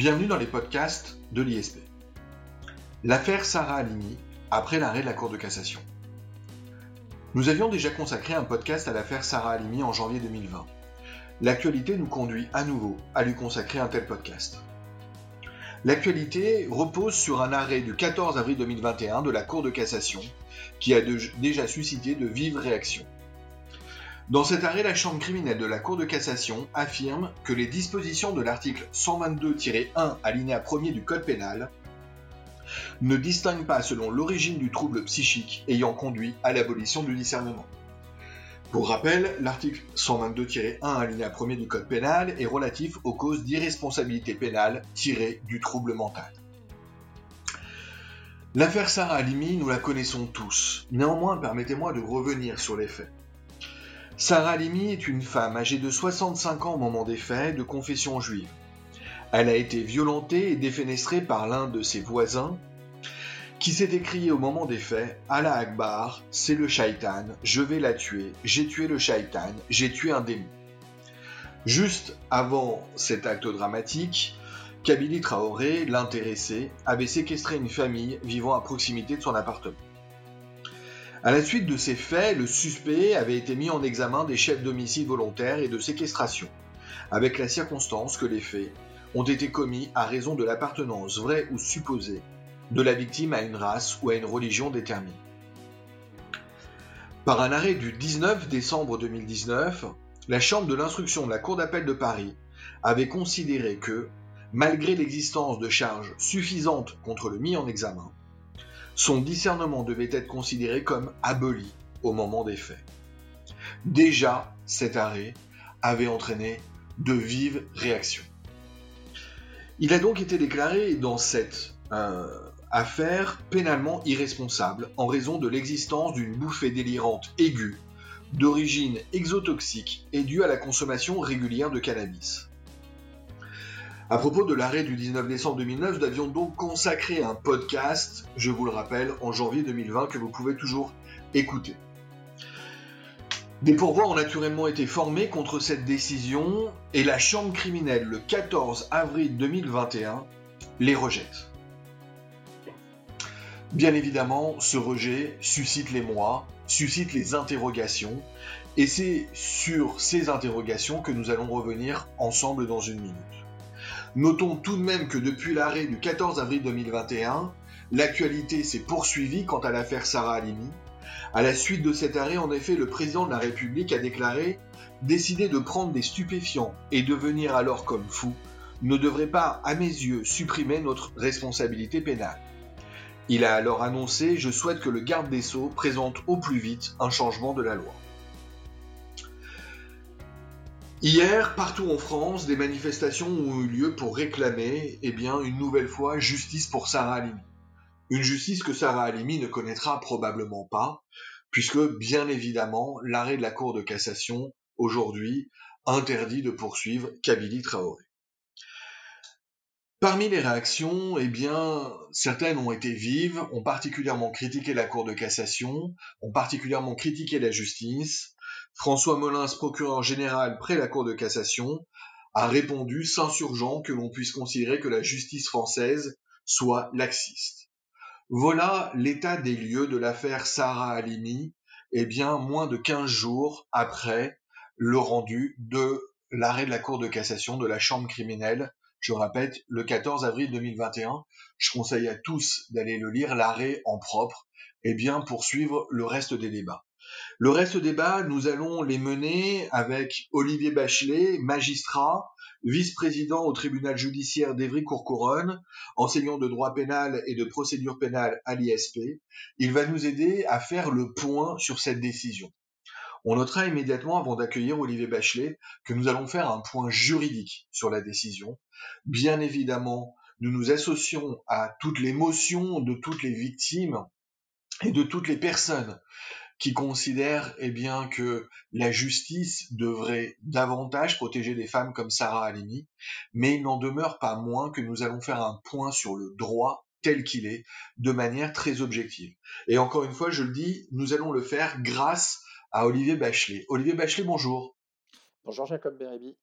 Bienvenue dans les podcasts de l'ISP. L'affaire Sarah Halimi, après l'arrêt de la Cour de cassation. Nous avions déjà consacré un podcast à l'affaire Sarah Halimi en janvier 2020. L'actualité nous conduit à nouveau à lui consacrer un tel podcast. L'actualité repose sur un arrêt du 14 avril 2021 de la Cour de cassation qui a déjà suscité de vives réactions. Dans cet arrêt, la Chambre criminelle de la Cour de cassation affirme que les dispositions de l'article 122-1 alinéa 1er du Code pénal ne distinguent pas selon l'origine du trouble psychique ayant conduit à l'abolition du discernement. Pour rappel, l'article 122-1 alinéa 1er du Code pénal est relatif aux causes d'irresponsabilité pénale tirées du trouble mental. L'affaire Sarah Halimi, nous la connaissons tous. Néanmoins, permettez-moi de revenir sur les faits. Sarah Limi est une femme âgée de 65 ans au moment des faits, de confession juive. Elle a été violentée et défenestrée par l'un de ses voisins, qui s'est écrié au moment des faits Allah Akbar, c'est le shaitan, je vais la tuer, j'ai tué le shaitan, j'ai tué un démon. Juste avant cet acte dramatique, Kabili Traoré, l'intéressé, avait séquestré une famille vivant à proximité de son appartement. À la suite de ces faits, le suspect avait été mis en examen des chefs d'homicide volontaire et de séquestration, avec la circonstance que les faits ont été commis à raison de l'appartenance vraie ou supposée de la victime à une race ou à une religion déterminée. Par un arrêt du 19 décembre 2019, la Chambre de l'instruction de la Cour d'appel de Paris avait considéré que, malgré l'existence de charges suffisantes contre le mis en examen, son discernement devait être considéré comme aboli au moment des faits. Déjà, cet arrêt avait entraîné de vives réactions. Il a donc été déclaré dans cette euh, affaire pénalement irresponsable en raison de l'existence d'une bouffée délirante aiguë d'origine exotoxique et due à la consommation régulière de cannabis. À propos de l'arrêt du 19 décembre 2009, nous avions donc consacré un podcast, je vous le rappelle, en janvier 2020 que vous pouvez toujours écouter. Des pourvois ont naturellement été formés contre cette décision et la Chambre criminelle, le 14 avril 2021, les rejette. Bien évidemment, ce rejet suscite les mois, suscite les interrogations, et c'est sur ces interrogations que nous allons revenir ensemble dans une minute. Notons tout de même que depuis l'arrêt du 14 avril 2021, l'actualité s'est poursuivie quant à l'affaire Sarah Halimi. À la suite de cet arrêt, en effet, le président de la République a déclaré décider de prendre des stupéfiants et devenir alors comme fou ne devrait pas, à mes yeux, supprimer notre responsabilité pénale. Il a alors annoncé Je souhaite que le garde des Sceaux présente au plus vite un changement de la loi. Hier, partout en France, des manifestations ont eu lieu pour réclamer, eh bien, une nouvelle fois, justice pour Sarah Halimi. Une justice que Sarah Halimi ne connaîtra probablement pas, puisque, bien évidemment, l'arrêt de la Cour de cassation, aujourd'hui, interdit de poursuivre Kabili Traoré. Parmi les réactions, eh bien, certaines ont été vives, ont particulièrement critiqué la Cour de cassation, ont particulièrement critiqué la justice, François Molins, procureur général près la Cour de cassation, a répondu s'insurgeant que l'on puisse considérer que la justice française soit laxiste. Voilà l'état des lieux de l'affaire Sarah Halimi, eh bien, moins de 15 jours après le rendu de l'arrêt de la Cour de cassation de la Chambre criminelle, je répète, le 14 avril 2021. Je conseille à tous d'aller le lire, l'arrêt en propre, et bien poursuivre le reste des débats. Le reste des débats, nous allons les mener avec Olivier Bachelet, magistrat, vice-président au tribunal judiciaire d'Evry-Courcouronne, enseignant de droit pénal et de procédure pénale à l'ISP. Il va nous aider à faire le point sur cette décision. On notera immédiatement, avant d'accueillir Olivier Bachelet, que nous allons faire un point juridique sur la décision. Bien évidemment, nous nous associons à toute l'émotion de toutes les victimes et de toutes les personnes qui considèrent eh bien que la justice devrait davantage protéger des femmes comme Sarah Halimi, mais il n'en demeure pas moins que nous allons faire un point sur le droit tel qu'il est, de manière très objective. Et encore une fois, je le dis, nous allons le faire grâce à Olivier Bachelet. Olivier Bachelet, bonjour. Bonjour Jacob Bérébi.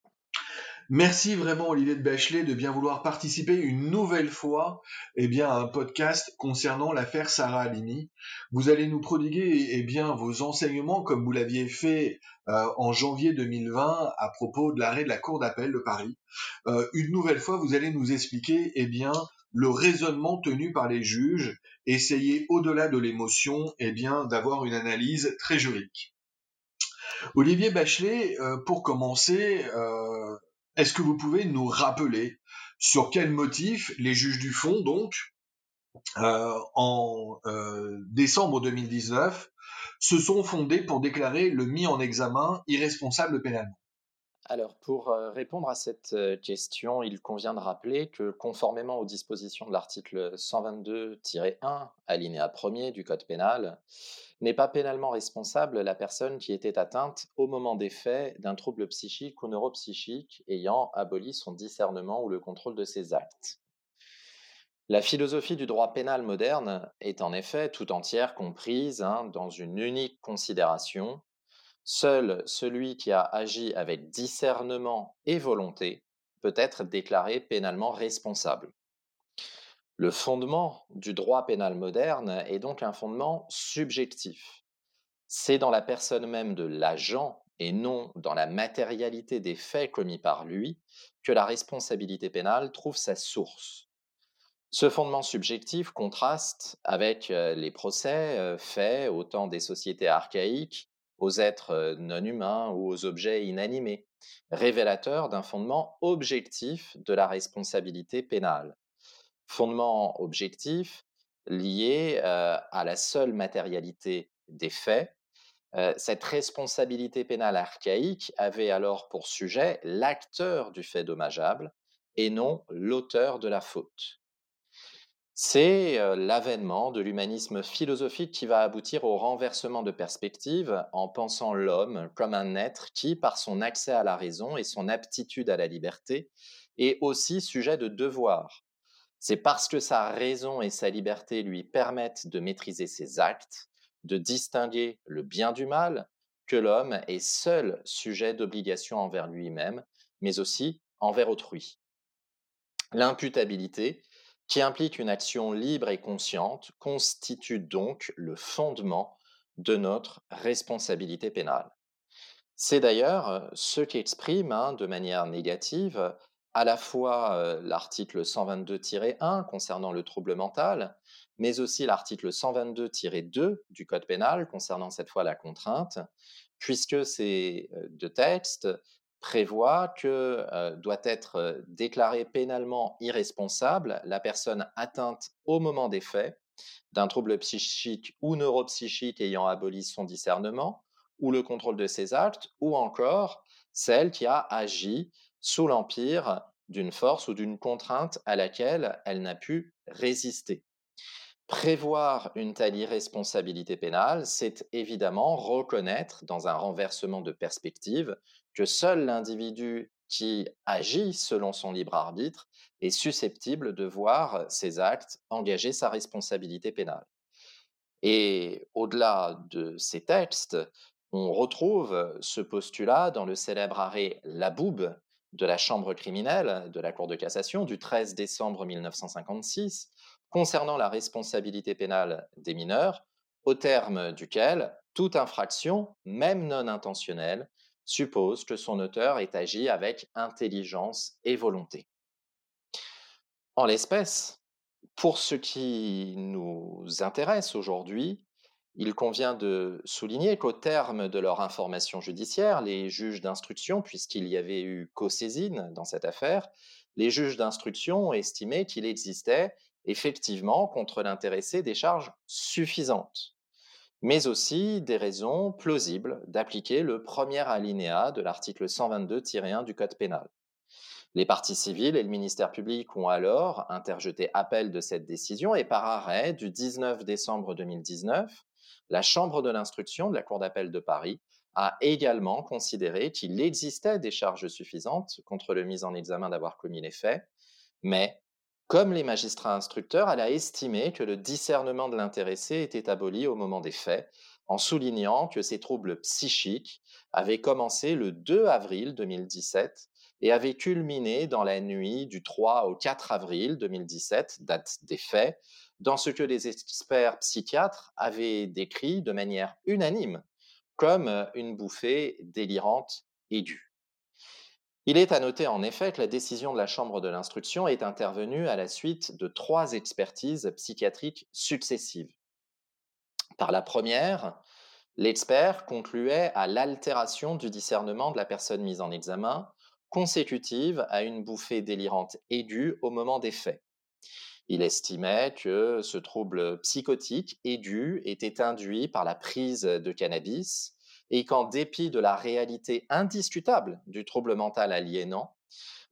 Merci vraiment Olivier de Bachelet de bien vouloir participer une nouvelle fois eh bien, à un podcast concernant l'affaire Sarah Halimi. Vous allez nous prodiguer eh bien, vos enseignements comme vous l'aviez fait euh, en janvier 2020 à propos de l'arrêt de la Cour d'appel de Paris. Euh, une nouvelle fois, vous allez nous expliquer eh bien, le raisonnement tenu par les juges, essayer au-delà de l'émotion eh bien, d'avoir une analyse très juridique. Olivier Bachelet, euh, pour commencer, est-ce que vous pouvez nous rappeler sur quel motif les juges du fond, donc, euh, en euh, décembre 2019, se sont fondés pour déclarer le mis en examen irresponsable pénalement? Alors, pour euh, répondre à cette question, il convient de rappeler que, conformément aux dispositions de l'article 122-1, alinéa 1er du Code pénal, n'est pas pénalement responsable la personne qui était atteinte au moment des faits d'un trouble psychique ou neuropsychique ayant aboli son discernement ou le contrôle de ses actes. La philosophie du droit pénal moderne est en effet tout entière comprise hein, dans une unique considération Seul celui qui a agi avec discernement et volonté peut être déclaré pénalement responsable. Le fondement du droit pénal moderne est donc un fondement subjectif. C'est dans la personne même de l'agent et non dans la matérialité des faits commis par lui que la responsabilité pénale trouve sa source. Ce fondement subjectif contraste avec euh, les procès euh, faits au temps des sociétés archaïques aux êtres non humains ou aux objets inanimés, révélateur d'un fondement objectif de la responsabilité pénale. Fondement objectif lié à la seule matérialité des faits. cette responsabilité pénale archaïque avait alors pour sujet l'acteur du fait dommageable et non l'auteur de la faute. C'est l'avènement de l'humanisme philosophique qui va aboutir au renversement de perspective en pensant l'homme comme un être qui, par son accès à la raison et son aptitude à la liberté, est aussi sujet de devoir. C'est parce que sa raison et sa liberté lui permettent de maîtriser ses actes, de distinguer le bien du mal, que l'homme est seul sujet d'obligation envers lui-même, mais aussi envers autrui. L'imputabilité qui implique une action libre et consciente, constitue donc le fondement de notre responsabilité pénale. C'est d'ailleurs euh, ce qu'exprime hein, de manière négative à la fois euh, l'article 122-1 concernant le trouble mental, mais aussi l'article 122-2 du Code pénal concernant cette fois la contrainte, puisque ces euh, deux textes prévoit que euh, doit être euh, déclarée pénalement irresponsable la personne atteinte au moment des faits d'un trouble psychique ou neuropsychique ayant aboli son discernement ou le contrôle de ses actes, ou encore celle qui a agi sous l'empire d'une force ou d'une contrainte à laquelle elle n'a pu résister. Prévoir une telle irresponsabilité pénale, c'est évidemment reconnaître, dans un renversement de perspective, que seul l'individu qui agit selon son libre arbitre est susceptible de voir ses actes engager sa responsabilité pénale. Et au-delà de ces textes, on retrouve ce postulat dans le célèbre arrêt Laboube de la Chambre criminelle de la Cour de cassation du 13 décembre 1956 concernant la responsabilité pénale des mineurs, au terme duquel toute infraction, même non intentionnelle, suppose que son auteur ait agi avec intelligence et volonté. En l'espèce, pour ce qui nous intéresse aujourd'hui, il convient de souligner qu'au terme de leur information judiciaire, les juges d'instruction, puisqu'il y avait eu co-saisine dans cette affaire, les juges d'instruction ont estimé qu'il existait effectivement contre l'intéressé des charges suffisantes mais aussi des raisons plausibles d'appliquer le premier alinéa de l'article 122-1 du Code pénal. Les parties civiles et le ministère public ont alors interjeté appel de cette décision et par arrêt du 19 décembre 2019, la Chambre de l'instruction de la Cour d'appel de Paris a également considéré qu'il existait des charges suffisantes contre le mis en examen d'avoir commis les faits, mais comme les magistrats instructeurs, elle a estimé que le discernement de l'intéressé était aboli au moment des faits, en soulignant que ces troubles psychiques avaient commencé le 2 avril 2017 et avait culminé dans la nuit du 3 au 4 avril 2017, date des faits, dans ce que les experts psychiatres avaient décrit de manière unanime comme une bouffée délirante aiguë. Il est à noter en effet que la décision de la Chambre de l'instruction est intervenue à la suite de trois expertises psychiatriques successives. Par la première, l'expert concluait à l'altération du discernement de la personne mise en examen, consécutive à une bouffée délirante aiguë au moment des faits. Il estimait que ce trouble psychotique aigu était induit par la prise de cannabis et qu'en dépit de la réalité indiscutable du trouble mental aliénant,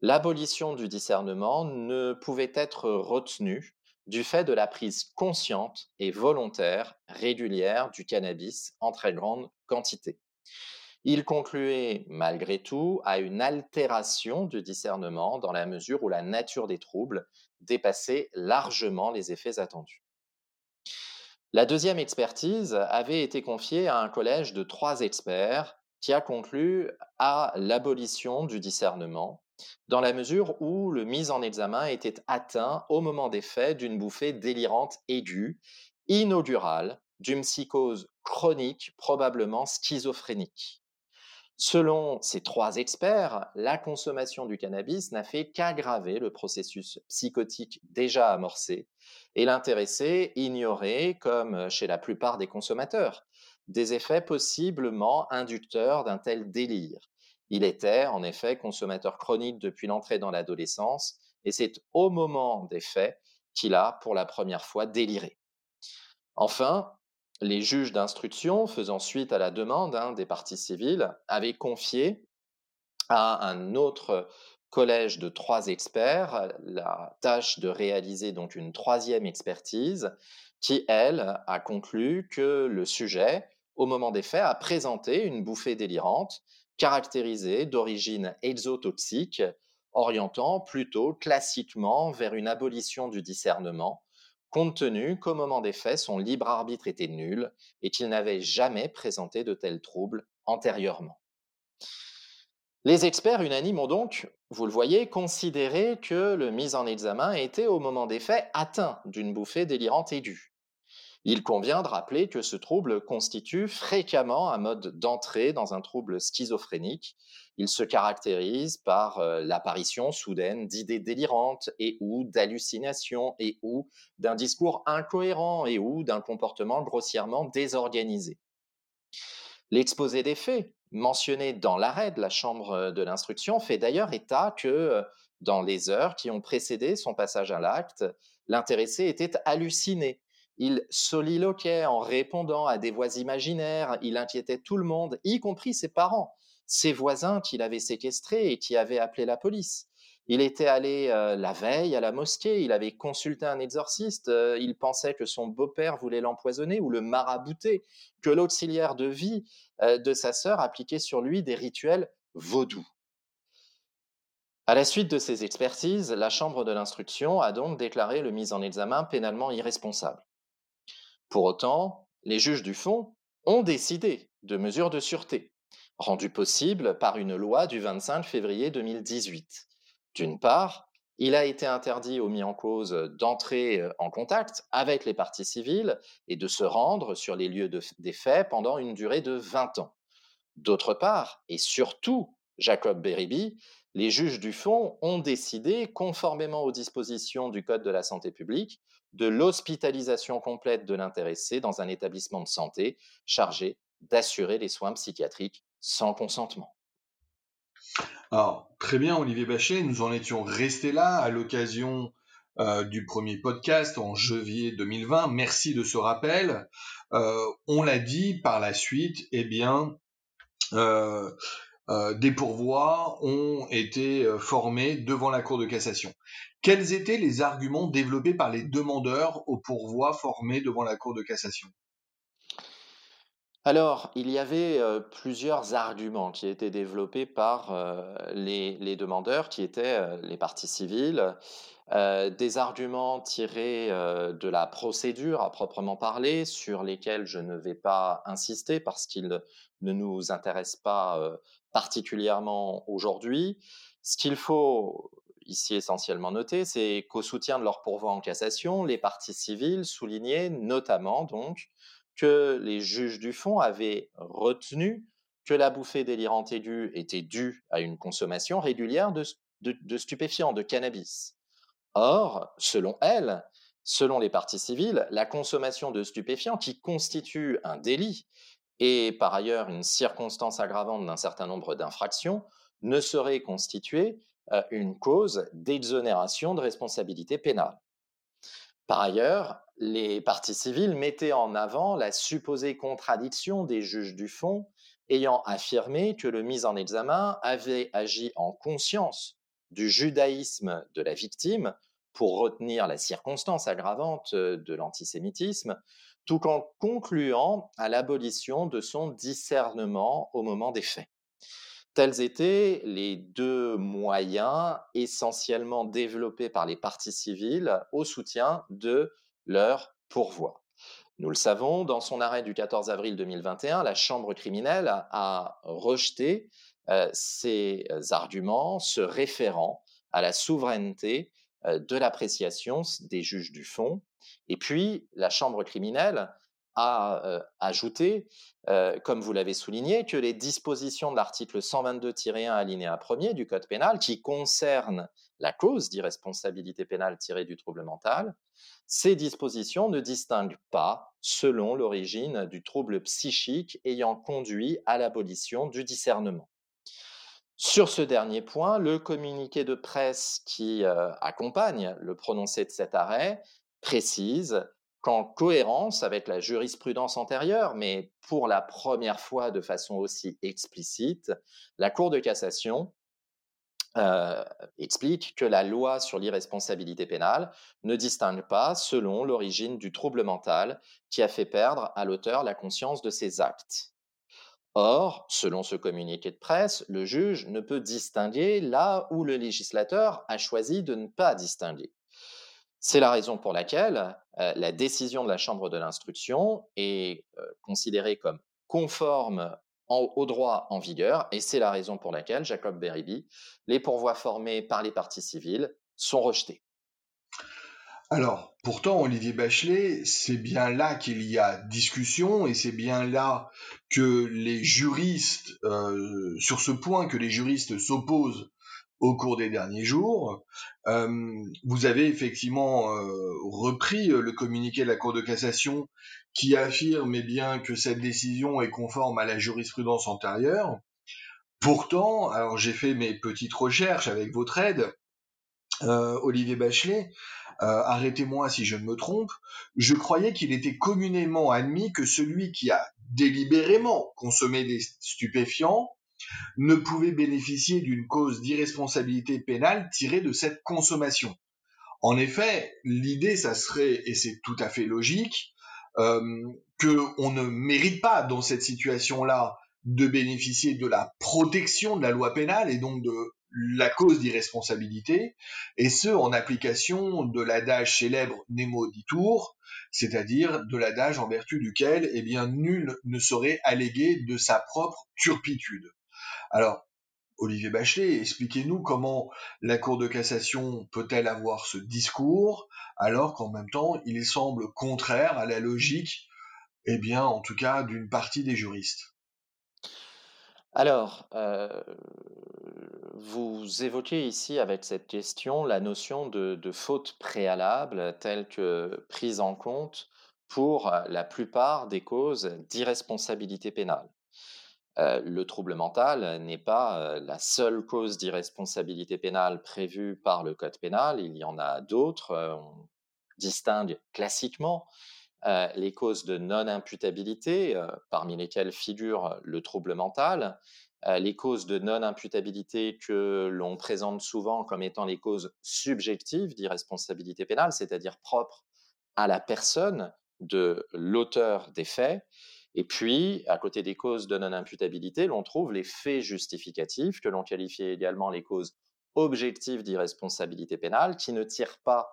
l'abolition du discernement ne pouvait être retenue du fait de la prise consciente et volontaire régulière du cannabis en très grande quantité. Il concluait malgré tout à une altération du discernement dans la mesure où la nature des troubles dépassait largement les effets attendus. La deuxième expertise avait été confiée à un collège de trois experts qui a conclu à l'abolition du discernement dans la mesure où le mis en examen était atteint au moment des faits d'une bouffée délirante aiguë, inaugurale, d'une psychose chronique, probablement schizophrénique. Selon ces trois experts, la consommation du cannabis n'a fait qu'aggraver le processus psychotique déjà amorcé et l'intéressé ignorait, comme chez la plupart des consommateurs, des effets possiblement inducteurs d'un tel délire. Il était en effet consommateur chronique depuis l'entrée dans l'adolescence et c'est au moment des faits qu'il a pour la première fois déliré. Enfin, les juges d'instruction, faisant suite à la demande hein, des parties civiles, avaient confié à un autre collège de trois experts la tâche de réaliser donc une troisième expertise qui, elle, a conclu que le sujet, au moment des faits, a présenté une bouffée délirante caractérisée d'origine exotoxique, orientant plutôt classiquement vers une abolition du discernement compte tenu qu'au moment des faits, son libre arbitre était nul et qu'il n'avait jamais présenté de tels troubles antérieurement. Les experts unanimes ont donc, vous le voyez, considéré que le mis en examen était au moment des faits atteint d'une bouffée délirante aiguë. Il convient de rappeler que ce trouble constitue fréquemment un mode d'entrée dans un trouble schizophrénique. Il se caractérise par euh, l'apparition soudaine d'idées délirantes et ou d'hallucinations et ou d'un discours incohérent et ou d'un comportement grossièrement désorganisé. L'exposé des faits, mentionné dans l'arrêt de la Chambre de l'instruction, fait d'ailleurs état que euh, dans les heures qui ont précédé son passage à l'acte, l'intéressé était halluciné il soliloquait en répondant à des voix imaginaires, il inquiétait tout le monde, y compris ses parents, ses voisins qu'il avait séquestrés et qui avaient appelé la police. Il était allé euh, la veille à la mosquée, il avait consulté un exorciste, euh, il pensait que son beau-père voulait l'empoisonner ou le marabouter, que l'auxiliaire de vie euh, de sa sœur appliquait sur lui des rituels vaudous. À la suite de ces expertises, la Chambre de l'instruction a donc déclaré le mis en examen pénalement irresponsable. Pour autant, les juges du fond ont décidé de mesures de sûreté, rendues possibles par une loi du 25 février 2018. D'une part, il a été interdit aux mis en cause d'entrer en contact avec les parties civiles et de se rendre sur les lieux des faits pendant une durée de 20 ans. D'autre part, et surtout, Jacob Beribi, les juges du fond ont décidé, conformément aux dispositions du Code de la santé publique, de l'hospitalisation complète de l'intéressé dans un établissement de santé chargé d'assurer les soins psychiatriques sans consentement. Alors, très bien, Olivier Bachet, nous en étions restés là à l'occasion euh, du premier podcast en janvier 2020. Merci de ce rappel. Euh, on l'a dit par la suite, eh bien, euh, des pourvois ont été formés devant la Cour de cassation. Quels étaient les arguments développés par les demandeurs au pourvoi formés devant la Cour de cassation? Alors, il y avait plusieurs arguments qui étaient développés par les, demandeurs, qui étaient les parties civiles, des arguments tirés de la procédure à proprement parler, sur lesquels je ne vais pas insister parce qu'ils ne nous intéressent pas particulièrement aujourd'hui, Ce qu'il faut ici essentiellement noter, c'est qu'au soutien de leur pourvoi en cassation, les parties civiles soulignaient notamment donc que les juges du fond avaient retenu que la bouffée délirante aiguë était due à une consommation régulière de, stupéfiants, de cannabis. Or, selon elles, selon les parties civiles, la consommation de stupéfiants, qui constitue un délit et par ailleurs une circonstance aggravante d'un certain nombre d'infractions, ne saurait constituer euh, une cause d'exonération de responsabilité pénale. Par ailleurs, les parties civiles mettaient en avant la supposée contradiction des juges du fond ayant affirmé que le mis en examen avait agi en conscience du judaïsme de la victime pour retenir la circonstance aggravante euh, de l'antisémitisme, tout en concluant à l'abolition de son discernement au moment des faits. Tels étaient les deux moyens essentiellement développés par les partis civils au soutien de leur pourvoi. Nous le savons, dans son arrêt du 14 avril 2021, la Chambre criminelle a rejeté euh, ces arguments se référant à la souveraineté euh, de l'appréciation des juges du fond. Et puis, la Chambre criminelle a euh, ajouté, euh, comme vous l'avez souligné, que les dispositions de l'article 122-1 alinéa 1er du Code pénal, qui concernent la cause d'irresponsabilité pénale tirée du trouble mental, ces dispositions ne distinguent pas selon l'origine du trouble psychique ayant conduit à l'abolition du discernement. Sur ce dernier point, le communiqué de presse qui accompagne le prononcé de cet arrêt précise qu'en cohérence avec la jurisprudence antérieure, mais pour la première fois de façon aussi explicite, la Cour de cassation euh, explique que la loi sur l'irresponsabilité pénale ne distingue pas selon l'origine du trouble mental qui a fait perdre à l'auteur la conscience de ses actes. Or, selon ce communiqué de presse, le juge ne peut distinguer là où le législateur a choisi de ne pas distinguer. C'est la raison pour laquelle euh, la décision de la Chambre de l'instruction est euh, considérée comme conforme au droit en vigueur, et c'est la raison pour laquelle, Jacob Beribi, les pourvois formés par les parties civiles sont rejetés. Alors, pourtant, Olivier Bachelet, c'est bien là qu'il y a discussion et c'est bien là que les juristes, euh, sur ce point que les juristes s'opposent au cours des derniers jours. Euh, vous avez effectivement euh, repris le communiqué de la Cour de cassation qui affirme eh bien que cette décision est conforme à la jurisprudence antérieure. Pourtant, alors j'ai fait mes petites recherches avec votre aide, euh, Olivier Bachelet, arrêtez-moi si je ne me trompe, je croyais qu'il était communément admis que celui qui a délibérément consommé des stupéfiants ne pouvait bénéficier d'une cause d'irresponsabilité pénale tirée de cette consommation. En effet, l'idée, ça serait, et c'est tout à fait logique, euh, qu'on ne mérite pas dans cette situation-là de bénéficier de la protection de la loi pénale et donc de la cause d'irresponsabilité, et ce en application de l'adage célèbre Nemo ditour, c'est-à-dire de l'adage en vertu duquel eh bien, nul ne saurait alléguer de sa propre turpitude. Alors, Olivier Bachelet, expliquez-nous comment la Cour de cassation peut-elle avoir ce discours alors qu'en même temps il semble contraire à la logique, eh bien en tout cas d'une partie des juristes. Alors, euh, vous évoquez ici avec cette question la notion de, de faute préalable telle que prise en compte pour la plupart des causes d'irresponsabilité pénale. Euh, le trouble mental n'est pas euh, la seule cause d'irresponsabilité pénale prévue par le Code pénal, il y en a d'autres. Euh, on distingue classiquement les causes de non-imputabilité, parmi lesquelles figure le trouble mental, les causes de non-imputabilité que l'on présente souvent comme étant les causes subjectives d'irresponsabilité pénale, c'est-à-dire propres à la personne de l'auteur des faits, et puis, à côté des causes de non-imputabilité, l'on trouve les faits justificatifs, que l'on qualifie également les causes objectives d'irresponsabilité pénale, qui ne tirent pas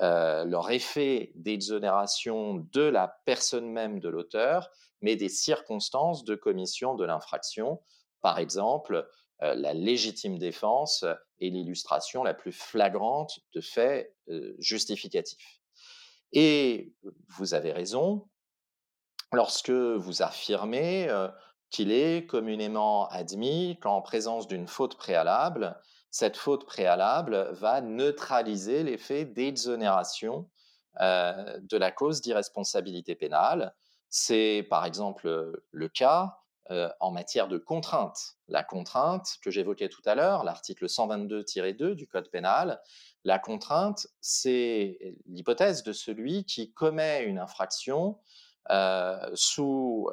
euh, leur effet d'exonération de la personne même de l'auteur, mais des circonstances de commission de l'infraction. Par exemple, la légitime défense est l'illustration la plus flagrante de faits justificatifs. Et vous avez raison, lorsque vous affirmez qu'il est communément admis qu'en présence d'une faute préalable, cette faute préalable va neutraliser l'effet d'exonération de la cause d'irresponsabilité pénale. C'est par exemple le cas en matière de contrainte. La contrainte que j'évoquais tout à l'heure, l'article 122-2 du Code pénal, la contrainte, c'est l'hypothèse de celui qui commet une infraction sous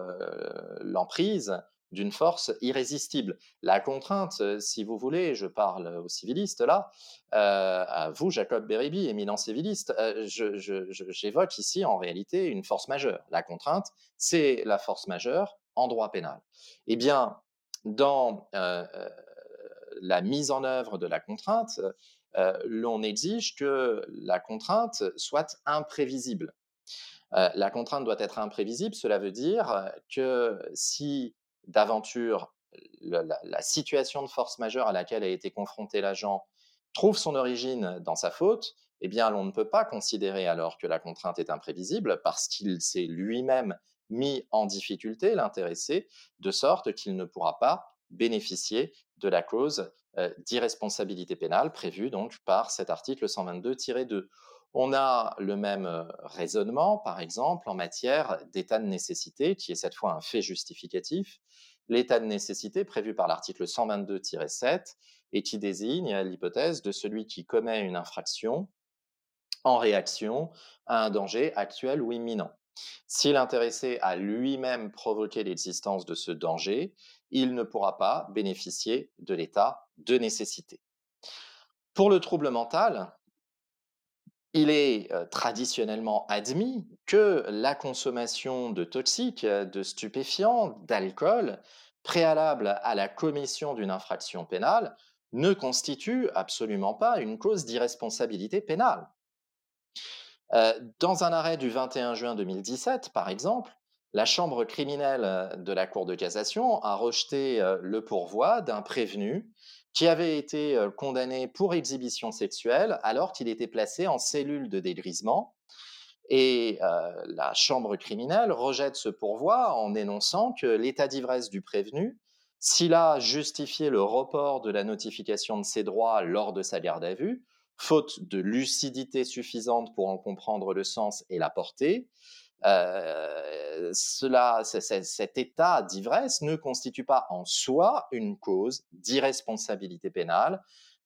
l'emprise d'une force irrésistible. La contrainte, si vous voulez, je parle aux civilistes là, à vous, Jacob Beribi, éminent civiliste, j'évoque ici en réalité une force majeure. La contrainte, c'est la force majeure en droit pénal. Eh bien, dans la mise en œuvre de la contrainte, l'on exige que la contrainte soit imprévisible. La contrainte doit être imprévisible, cela veut dire que si d'aventure la, situation de force majeure à laquelle a été confronté l'agent trouve son origine dans sa faute, eh bien, l'on ne peut pas considérer alors que la contrainte est imprévisible parce qu'il s'est lui-même mis en difficulté l'intéressé, de sorte qu'il ne pourra pas bénéficier de la cause euh, d'irresponsabilité pénale prévue donc par cet article 122-2. On a le même euh, raisonnement, par exemple, en matière d'état de nécessité, qui est cette fois un fait justificatif. L'état de nécessité prévu par l'article 122-7 et qui désigne l'hypothèse de celui qui commet une infraction en réaction à un danger actuel ou imminent. Si l'intéressé a lui-même provoqué l'existence de ce danger, il ne pourra pas bénéficier de l'état de nécessité. Pour le trouble mental, il est traditionnellement admis que la consommation de toxiques, de stupéfiants, d'alcool, préalable à la commission d'une infraction pénale, ne constitue absolument pas une cause d'irresponsabilité pénale. dans un arrêt du 21 juin 2017, par exemple, la Chambre criminelle de la Cour de cassation a rejeté le pourvoi d'un prévenu qui avait été condamné pour exhibition sexuelle alors qu'il était placé en cellule de dégrisement. Et la chambre criminelle rejette ce pourvoi en énonçant que l'état d'ivresse du prévenu, s'il a justifié le report de la notification de ses droits lors de sa garde à vue, faute de lucidité suffisante pour en comprendre le sens et la portée, euh, cela, cet état d'ivresse ne constitue pas en soi une cause d'irresponsabilité pénale,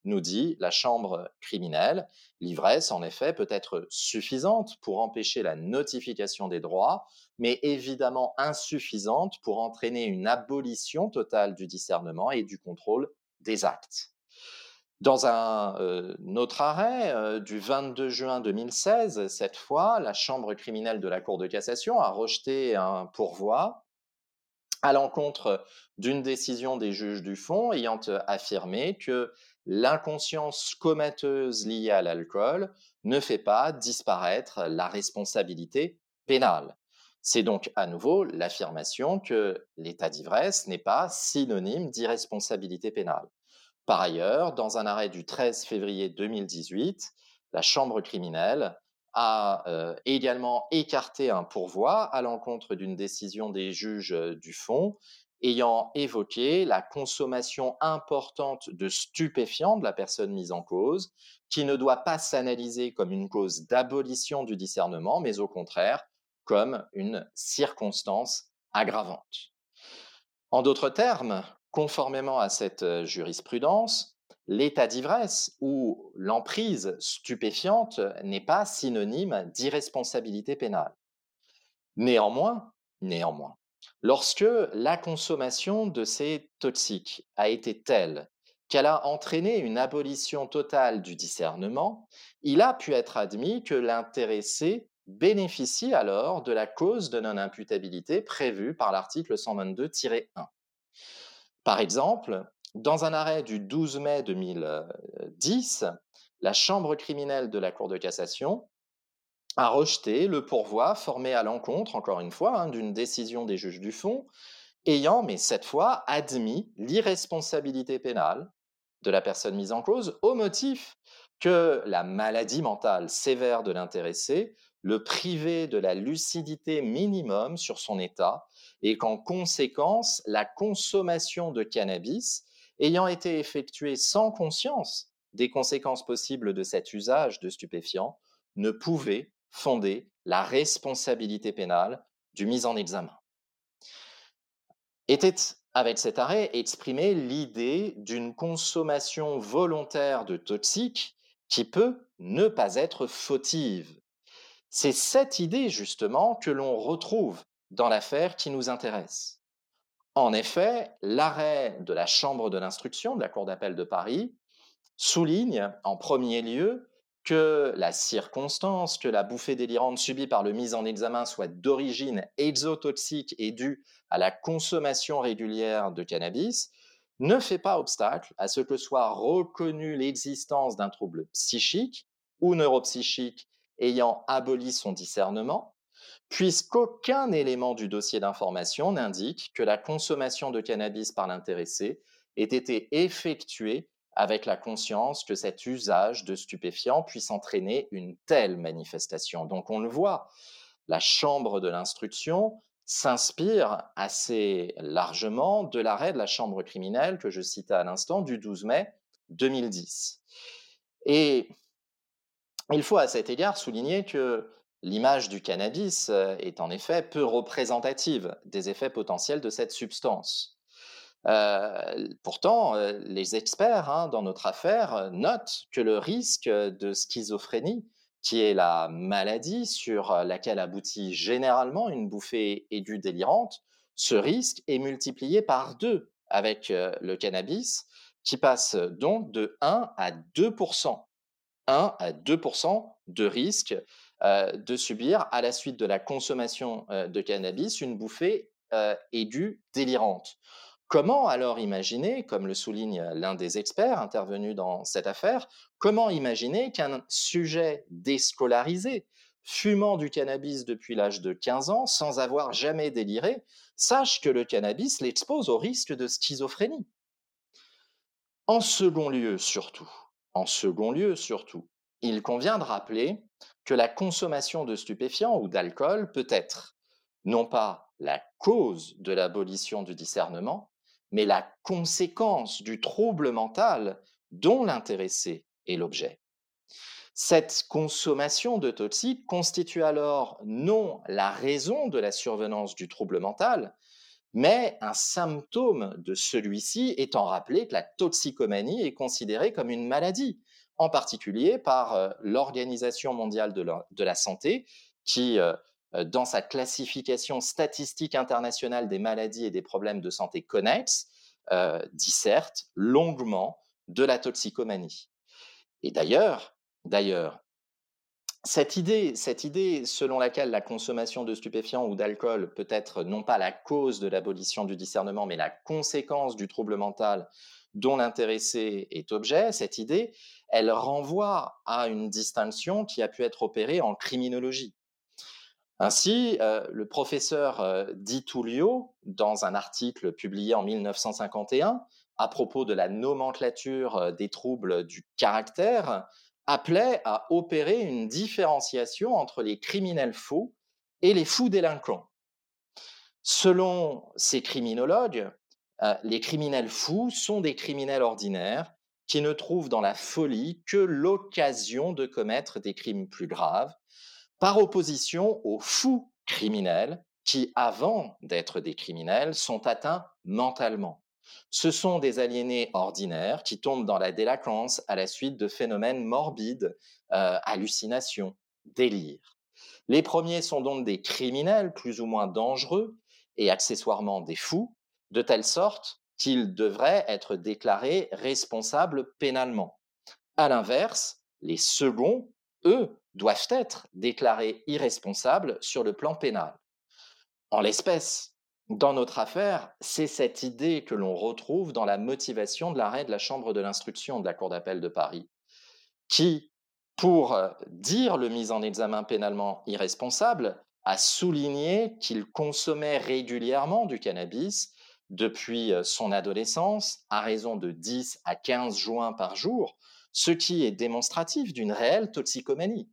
nous dit la Chambre criminelle. L'ivresse, en effet, peut être suffisante pour empêcher la notification des droits, mais évidemment insuffisante pour entraîner une abolition totale du discernement et du contrôle des actes. Dans un, euh, autre arrêt euh, du 22 juin 2016, cette fois, la Chambre criminelle de la Cour de cassation a rejeté un pourvoi à l'encontre d'une décision des juges du fond ayant euh, affirmé que l'inconscience comateuse liée à l'alcool ne fait pas disparaître la responsabilité pénale. C'est donc à nouveau l'affirmation que l'état d'ivresse n'est pas synonyme d'irresponsabilité pénale. Par ailleurs, dans un arrêt du 13 février 2018, la Chambre criminelle a euh, également écarté un pourvoi à l'encontre d'une décision des juges euh, du fond ayant évoqué la consommation importante de stupéfiants de la personne mise en cause, qui ne doit pas s'analyser comme une cause d'abolition du discernement, mais au contraire comme une circonstance aggravante. En d'autres termes, Conformément à cette jurisprudence, l'état d'ivresse ou l'emprise stupéfiante n'est pas synonyme d'irresponsabilité pénale. Néanmoins, néanmoins, lorsque la consommation de ces toxiques a été telle qu'elle a entraîné une abolition totale du discernement, il a pu être admis que l'intéressé bénéficie alors de la cause de non-imputabilité prévue par l'article 122-1. Par exemple, dans un arrêt du 12 mai 2010, la Chambre criminelle de la Cour de cassation a rejeté le pourvoi formé à l'encontre, encore une fois, hein, d'une décision des juges du fond, ayant, mais cette fois, admis l'irresponsabilité pénale de la personne mise en cause au motif que la maladie mentale sévère de l'intéressé le privait de la lucidité minimum sur son état et qu'en conséquence, la consommation de cannabis ayant été effectuée sans conscience des conséquences possibles de cet usage de stupéfiants ne pouvait fonder la responsabilité pénale du mis en examen. Était avec cet arrêt exprimée l'idée d'une consommation volontaire de toxiques qui peut ne pas être fautive. C'est cette idée justement que l'on retrouve dans l'affaire qui nous intéresse. En effet, l'arrêt de la Chambre de l'instruction de la Cour d'appel de Paris souligne en premier lieu que la circonstance que la bouffée délirante subie par le mis en examen soit d'origine exotoxique et due à la consommation régulière de cannabis ne fait pas obstacle à ce que soit reconnue l'existence d'un trouble psychique ou neuropsychique ayant aboli son discernement, puisqu'aucun élément du dossier d'information n'indique que la consommation de cannabis par l'intéressé ait été effectuée avec la conscience que cet usage de stupéfiants puisse entraîner une telle manifestation. Donc on le voit, la Chambre de l'instruction s'inspire assez largement de l'arrêt de la Chambre criminelle que je citais à l'instant du 12 mai 2010. Et il faut à cet égard souligner que l'image du cannabis euh, est en effet peu représentative des effets potentiels de cette substance. Euh, pourtant, euh, les experts hein, dans notre affaire notent que le risque de schizophrénie, qui est la maladie sur laquelle aboutit généralement une bouffée aiguë délirante, ce risque est multiplié par deux avec le cannabis, qui passe donc de 1 à 2% 1 à 2% de risque de subir à la suite de la consommation de cannabis une bouffée aiguë délirante. Comment alors imaginer, comme le souligne l'un des experts intervenus dans cette affaire, comment imaginer qu'un sujet déscolarisé, fumant du cannabis depuis l'âge de 15 ans, sans avoir jamais déliré, sache que le cannabis l'expose au risque de schizophrénie? En second lieu, surtout, en second lieu, surtout, il convient de rappeler que la consommation de stupéfiants ou d'alcool peut être non pas la cause de l'abolition du discernement, mais la conséquence du trouble mental dont l'intéressé est l'objet. Cette consommation de toxiques constitue alors non la raison de la survenance du trouble mental, mais un symptôme de celui-ci étant rappelé que la toxicomanie est considérée comme une maladie, en particulier par euh, l'Organisation mondiale de la, santé, qui euh, euh, dans sa classification statistique internationale des maladies et des problèmes de santé connexes, disserte longuement de la toxicomanie. Et d'ailleurs, d'ailleurs, cette idée, cette idée selon laquelle la consommation de stupéfiants ou d'alcool peut être non pas la cause de l'abolition du discernement, mais la conséquence du trouble mental dont l'intéressé est objet, cette idée, elle renvoie à une distinction qui a pu être opérée en criminologie. Ainsi, euh, le professeur euh, dans un article publié en 1951 à propos de la nomenclature euh, des troubles du caractère, appelait à opérer une différenciation entre les criminels faux et les fous délinquants. Selon ces criminologues, les criminels fous sont des criminels ordinaires qui ne trouvent dans la folie que l'occasion de commettre des crimes plus graves par opposition aux fous criminels qui, avant d'être des criminels, sont atteints mentalement. Ce sont des aliénés ordinaires qui tombent dans la délinquance à la suite de phénomènes morbides, euh, hallucinations, délires. Les premiers sont donc des criminels plus ou moins dangereux et accessoirement des fous, de telle sorte qu'ils devraient être déclarés responsables pénalement. À l'inverse, les seconds, eux, doivent être déclarés irresponsables sur le plan pénal. En l'espèce, dans notre affaire, c'est cette idée que l'on retrouve dans la motivation de l'arrêt de la Chambre de l'instruction de la Cour d'appel de Paris, qui, pour euh, dire le mis en examen pénalement irresponsable, a souligné qu'il consommait régulièrement du cannabis depuis son adolescence à raison de 10 à 15 joints par jour, ce qui est démonstratif d'une réelle toxicomanie.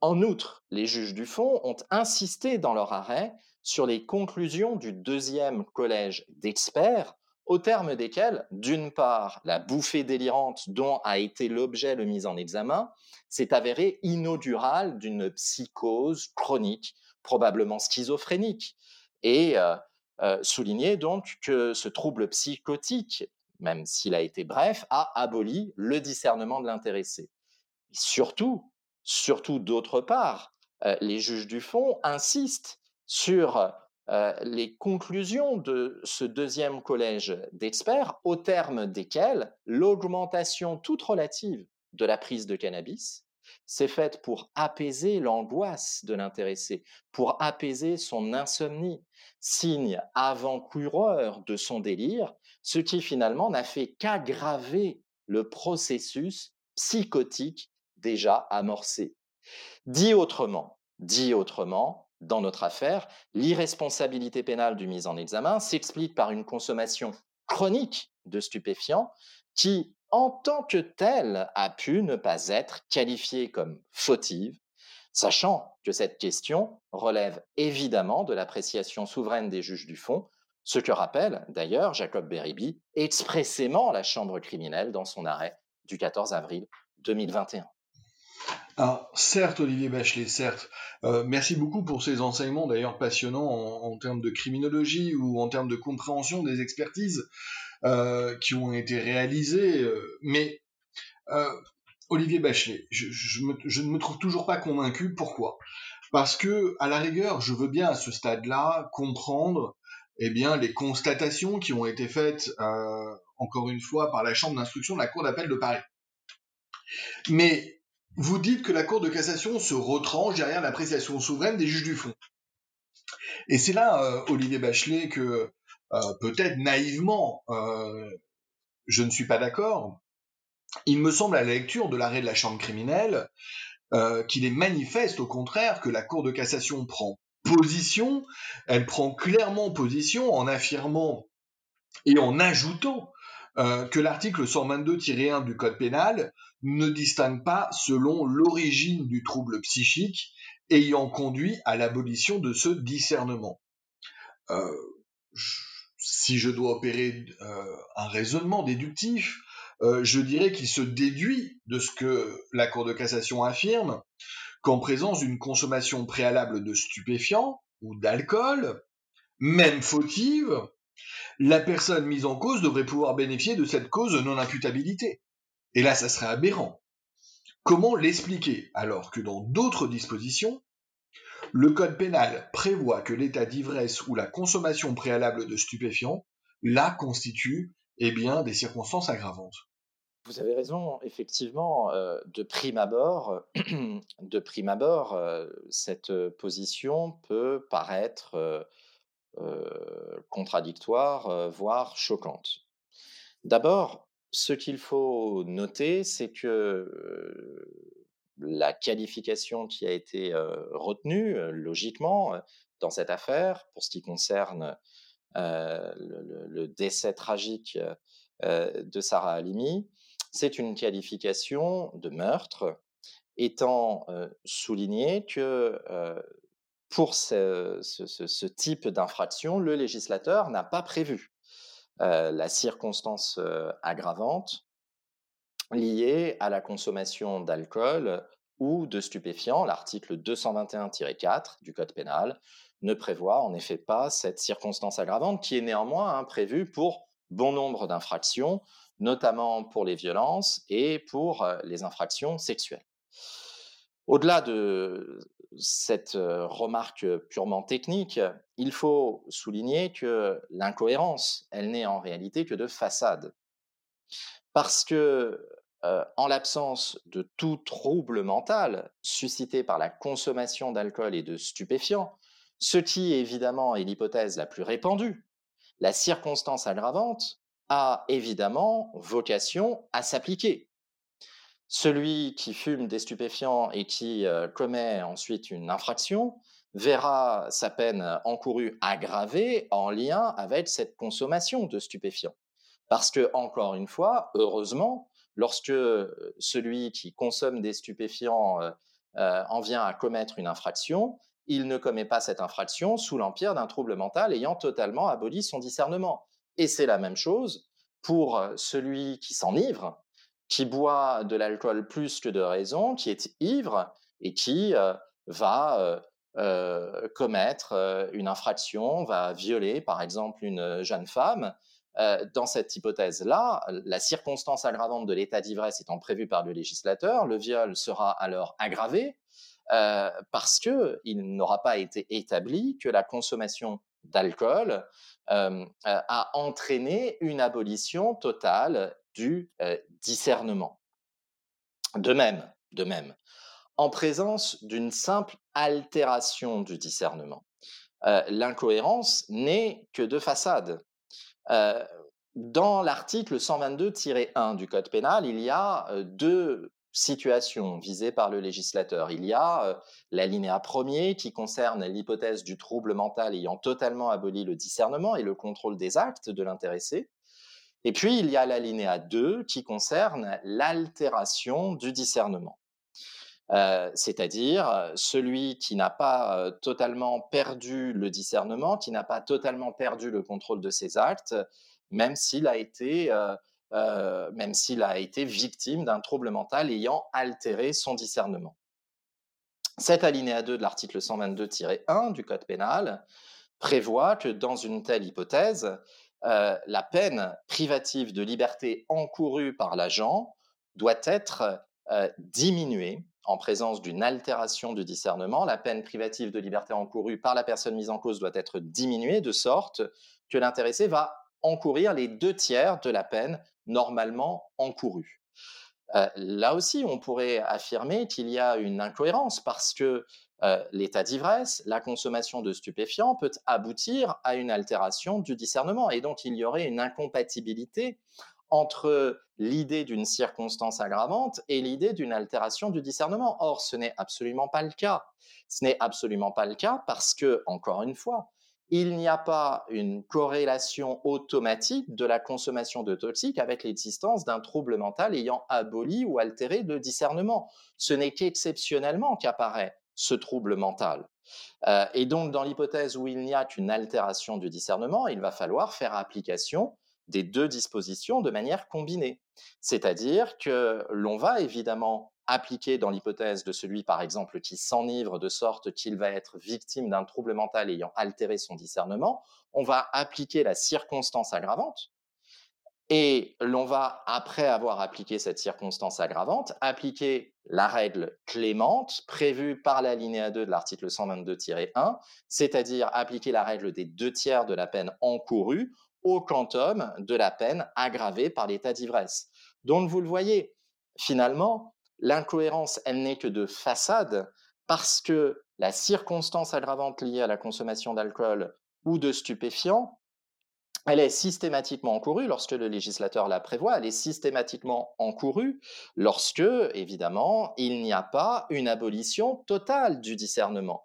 En outre, les juges du fond ont insisté dans leur arrêt sur les conclusions du deuxième collège d'experts, au terme desquels, d'une part, la bouffée délirante dont a été l'objet le mise en examen s'est avérée inaugurale d'une psychose chronique, probablement schizophrénique, et euh, souligné donc que ce trouble psychotique, même s'il a été bref, a aboli le discernement de l'intéressé. Surtout, surtout d'autre part, euh, les juges du fond insistent sur euh, les conclusions de ce deuxième collège d'experts au terme desquels l'augmentation toute relative de la prise de cannabis s'est faite pour apaiser l'angoisse de l'intéressé, pour apaiser son insomnie, signe avant-coureur de son délire, ce qui finalement n'a fait qu'aggraver le processus psychotique déjà amorcé. Dit autrement, dit autrement, dans notre affaire, l'irresponsabilité pénale du mise en examen s'explique par une consommation chronique de stupéfiants qui, en tant que telle, a pu ne pas être qualifiée comme fautive, sachant que cette question relève évidemment de l'appréciation souveraine des juges du fond, ce que rappelle d'ailleurs Jacob Beribi expressément la Chambre criminelle dans son arrêt du 14 avril 2021. Alors, certes, Olivier Bachelet, certes. Euh, merci beaucoup pour ces enseignements, d'ailleurs passionnants en, termes de criminologie ou en termes de compréhension des expertises qui ont été réalisées. Euh, mais Olivier Bachelet, je, ne me trouve toujours pas convaincu. Pourquoi? Parce que, à la rigueur, je veux bien à ce stade-là comprendre eh bien, les constatations qui ont été faites, encore une fois, par la Chambre d'instruction de la Cour d'appel de Paris. Mais vous dites que la Cour de cassation se retranche derrière l'appréciation souveraine des juges du fond. Et c'est là, euh, Olivier Bachelet, que euh, peut-être naïvement, euh, je ne suis pas d'accord. Il me semble à la lecture de l'arrêt de la Chambre criminelle qu'il est manifeste, au contraire, que la Cour de cassation prend position, elle prend clairement position en affirmant et en ajoutant que l'article 122-1 du Code pénal ne distingue pas selon l'origine du trouble psychique ayant conduit à l'abolition de ce discernement. Euh, si je dois opérer euh, un raisonnement déductif, euh, je dirais qu'il se déduit de ce que la Cour de cassation affirme qu'en présence d'une consommation préalable de stupéfiants ou d'alcool, même fautive, la personne mise en cause devrait pouvoir bénéficier de cette cause de non-imputabilité. Et là, ça serait aberrant. Comment l'expliquer alors que dans d'autres dispositions, le Code pénal prévoit que l'état d'ivresse ou la consommation préalable de stupéfiants, là, constitue eh bien, des circonstances aggravantes vous avez raison, effectivement, euh, de prime abord, de prime abord euh, cette position peut paraître euh, contradictoire, voire choquante. D'abord, ce qu'il faut noter, c'est que la qualification qui a été retenue, logiquement, dans cette affaire, pour ce qui concerne le, décès tragique de Sarah Halimi, c'est une qualification de meurtre, étant souligné que pour ce type d'infraction, le législateur n'a pas prévu la circonstance aggravante liée à la consommation d'alcool ou de stupéfiants. L'article 221-4 du Code pénal ne prévoit en effet pas cette circonstance aggravante qui est néanmoins hein, prévue pour bon nombre d'infractions, notamment pour les violences et pour euh, les infractions sexuelles. Au-delà de cette remarque purement technique, il faut souligner que l'incohérence, elle n'est en réalité que de façade. Parce que, en l'absence de tout trouble mental suscité par la consommation d'alcool et de stupéfiants, ce qui évidemment est l'hypothèse la plus répandue, la circonstance aggravante a évidemment vocation à s'appliquer celui qui fume des stupéfiants et qui commet ensuite une infraction verra sa peine encourue aggravée en lien avec cette consommation de stupéfiants. Parce que, encore une fois, heureusement, lorsque celui qui consomme des stupéfiants en vient à commettre une infraction, il ne commet pas cette infraction sous l'empire d'un trouble mental ayant totalement aboli son discernement. Et c'est la même chose pour celui qui s'enivre, qui boit de l'alcool plus que de raison, qui est ivre et qui va commettre une infraction, va violer par exemple une jeune femme. Dans cette hypothèse-là, la circonstance aggravante de l'état d'ivresse étant prévue par le législateur, le viol sera alors aggravé parce qu'il n'aura pas été établi que la consommation d'alcool a entraîné une abolition totale du discernement. De même, de même, en présence d'une simple altération du discernement, l'incohérence n'est que de façade. Dans l'article 122-1 du Code pénal, il y a deux situations visées par le législateur. Il y a l'alinéa premier qui concerne l'hypothèse du trouble mental ayant totalement aboli le discernement et le contrôle des actes de l'intéressé. Et puis, il y a l'alinéa 2 qui concerne l'altération du discernement. C'est-à-dire celui qui n'a pas totalement perdu le discernement, qui n'a pas totalement perdu le contrôle de ses actes, même s'il a été euh, même s'il a été victime d'un trouble mental ayant altéré son discernement. Cet alinéa 2 de l'article 122-1 du Code pénal prévoit que dans une telle hypothèse, euh, la peine privative de liberté encourue par l'agent doit être euh, diminuée en présence d'une altération du discernement. La peine privative de liberté encourue par la personne mise en cause doit être diminuée de sorte que l'intéressé va encourir les deux tiers de la peine normalement encourue. Euh, là aussi, on pourrait affirmer qu'il y a une incohérence parce que euh, l'état d'ivresse, la consommation de stupéfiants peut aboutir à une altération du discernement et donc il y aurait une incompatibilité entre l'idée d'une circonstance aggravante et l'idée d'une altération du discernement. Or, ce n'est absolument pas le cas. Ce n'est absolument pas le cas parce que, encore une fois, il n'y a pas une corrélation automatique de la consommation de toxiques avec l'existence d'un trouble mental ayant aboli ou altéré le discernement. Ce n'est qu'exceptionnellement qu'apparaît ce trouble mental. Euh, et donc, dans l'hypothèse où il n'y a qu'une altération du discernement, il va falloir faire application des deux dispositions de manière combinée. C'est-à-dire que l'on va évidemment appliqué dans l'hypothèse de celui, par exemple, qui s'enivre de sorte qu'il va être victime d'un trouble mental ayant altéré son discernement, on va appliquer la circonstance aggravante. Et l'on va, après avoir appliqué cette circonstance aggravante, appliquer la règle clémente prévue par la linéa 2 de l'article 122-1, c'est-à-dire appliquer la règle des deux tiers de la peine encourue au quantum de la peine aggravée par l'état d'ivresse. Donc, vous le voyez, finalement, L'incohérence, elle n'est que de façade parce que la circonstance aggravante liée à la consommation d'alcool ou de stupéfiants, elle est systématiquement encourue lorsque le législateur la prévoit, elle est systématiquement encourue lorsque, évidemment, il n'y a pas une abolition totale du discernement.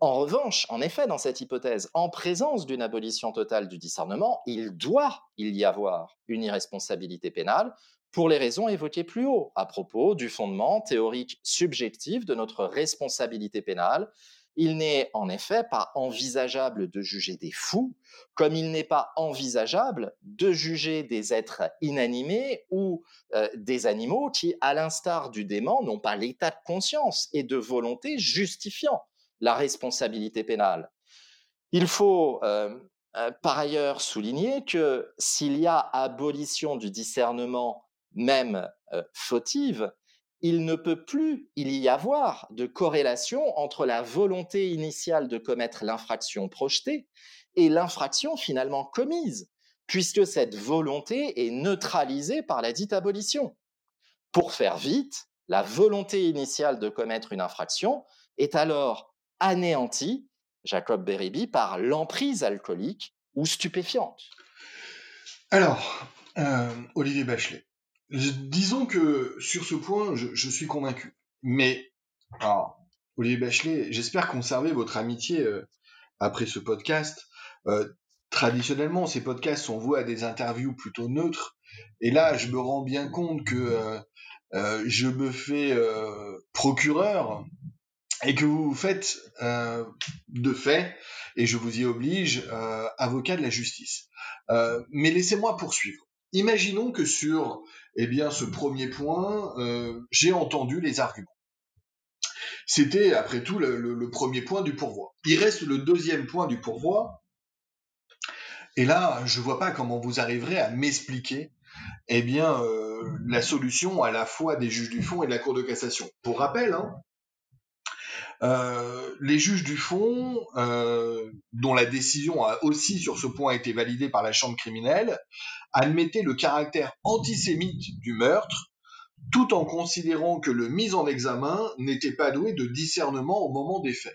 En revanche, en effet, dans cette hypothèse, en présence d'une abolition totale du discernement, il doit y avoir une irresponsabilité pénale pour les raisons évoquées plus haut, à propos du fondement théorique subjectif de notre responsabilité pénale. Il n'est en effet pas envisageable de juger des fous, comme il n'est pas envisageable de juger des êtres inanimés ou euh, des animaux qui, à l'instar du dément, n'ont pas l'état de conscience et de volonté justifiant la responsabilité pénale. Il faut euh, euh, par ailleurs souligner que s'il y a abolition du discernement même fautive, il ne peut plus il y avoir de corrélation entre la volonté initiale de commettre l'infraction projetée et l'infraction finalement commise, puisque cette volonté est neutralisée par la dite abolition. Pour faire vite, la volonté initiale de commettre une infraction est alors anéantie, Jacob Beribi, par l'emprise alcoolique ou stupéfiante. Alors, Olivier Bachelet, Disons que sur ce point, je, suis convaincu. Mais Olivier Bachelet, j'espère conserver votre amitié après ce podcast. traditionnellement, ces podcasts sont voués à des interviews plutôt neutres. Et là, je me rends bien compte que je me fais procureur et que vous faites euh, de fait, et je vous y oblige, euh, avocat de la justice. Euh, mais laissez-moi poursuivre. Imaginons que sur eh bien, ce premier point, j'ai entendu les arguments. C'était, après tout, le, premier point du pourvoi. Il reste le deuxième point du pourvoi. Et là, je ne vois pas comment vous arriverez à m'expliquer eh bien, la solution à la fois des juges du fond et de la Cour de cassation. Pour rappel, hein, euh, les juges du fond, euh, dont la décision a aussi sur ce point été validée par la Chambre criminelle, admettaient le caractère antisémite du meurtre, tout en considérant que le mis en examen n'était pas doué de discernement au moment des faits.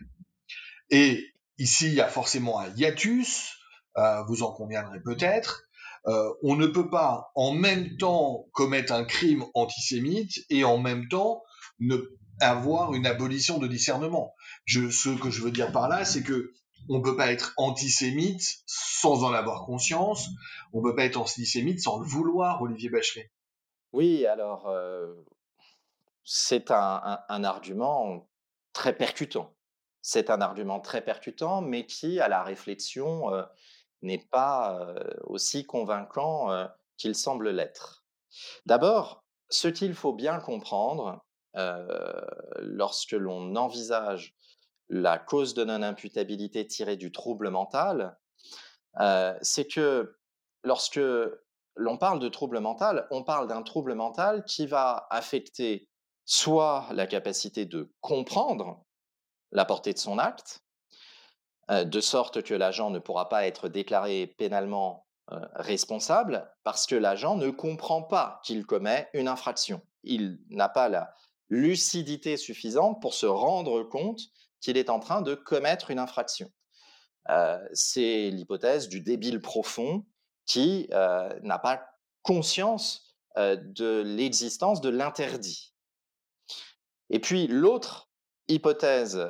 Et ici, il y a forcément un hiatus, euh, vous en conviendrez peut-être. on ne peut pas en même temps commettre un crime antisémite et en même temps ne avoir une abolition de discernement. Ce que je veux dire par là, c'est que on peut pas être antisémite sans en avoir conscience. On peut pas être antisémite sans le vouloir, Olivier Bachelet. Oui, alors euh, c'est un, argument très percutant. C'est un argument très percutant, mais qui, à la réflexion, euh, n'est pas euh, aussi convaincant qu'il semble l'être. D'abord, ce qu'il faut bien comprendre, lorsque l'on envisage la cause de non-imputabilité tirée du trouble mental, c'est que lorsque l'on parle de trouble mental, on parle d'un trouble mental qui va affecter soit la capacité de comprendre la portée de son acte, de sorte que l'agent ne pourra pas être déclaré pénalement responsable parce que l'agent ne comprend pas qu'il commet une infraction. Il n'a pas la, lucidité suffisante pour se rendre compte qu'il est en train de commettre une infraction. Euh, c'est l'hypothèse du débile profond qui euh, n'a pas conscience euh, de l'existence de l'interdit. Et puis l'autre hypothèse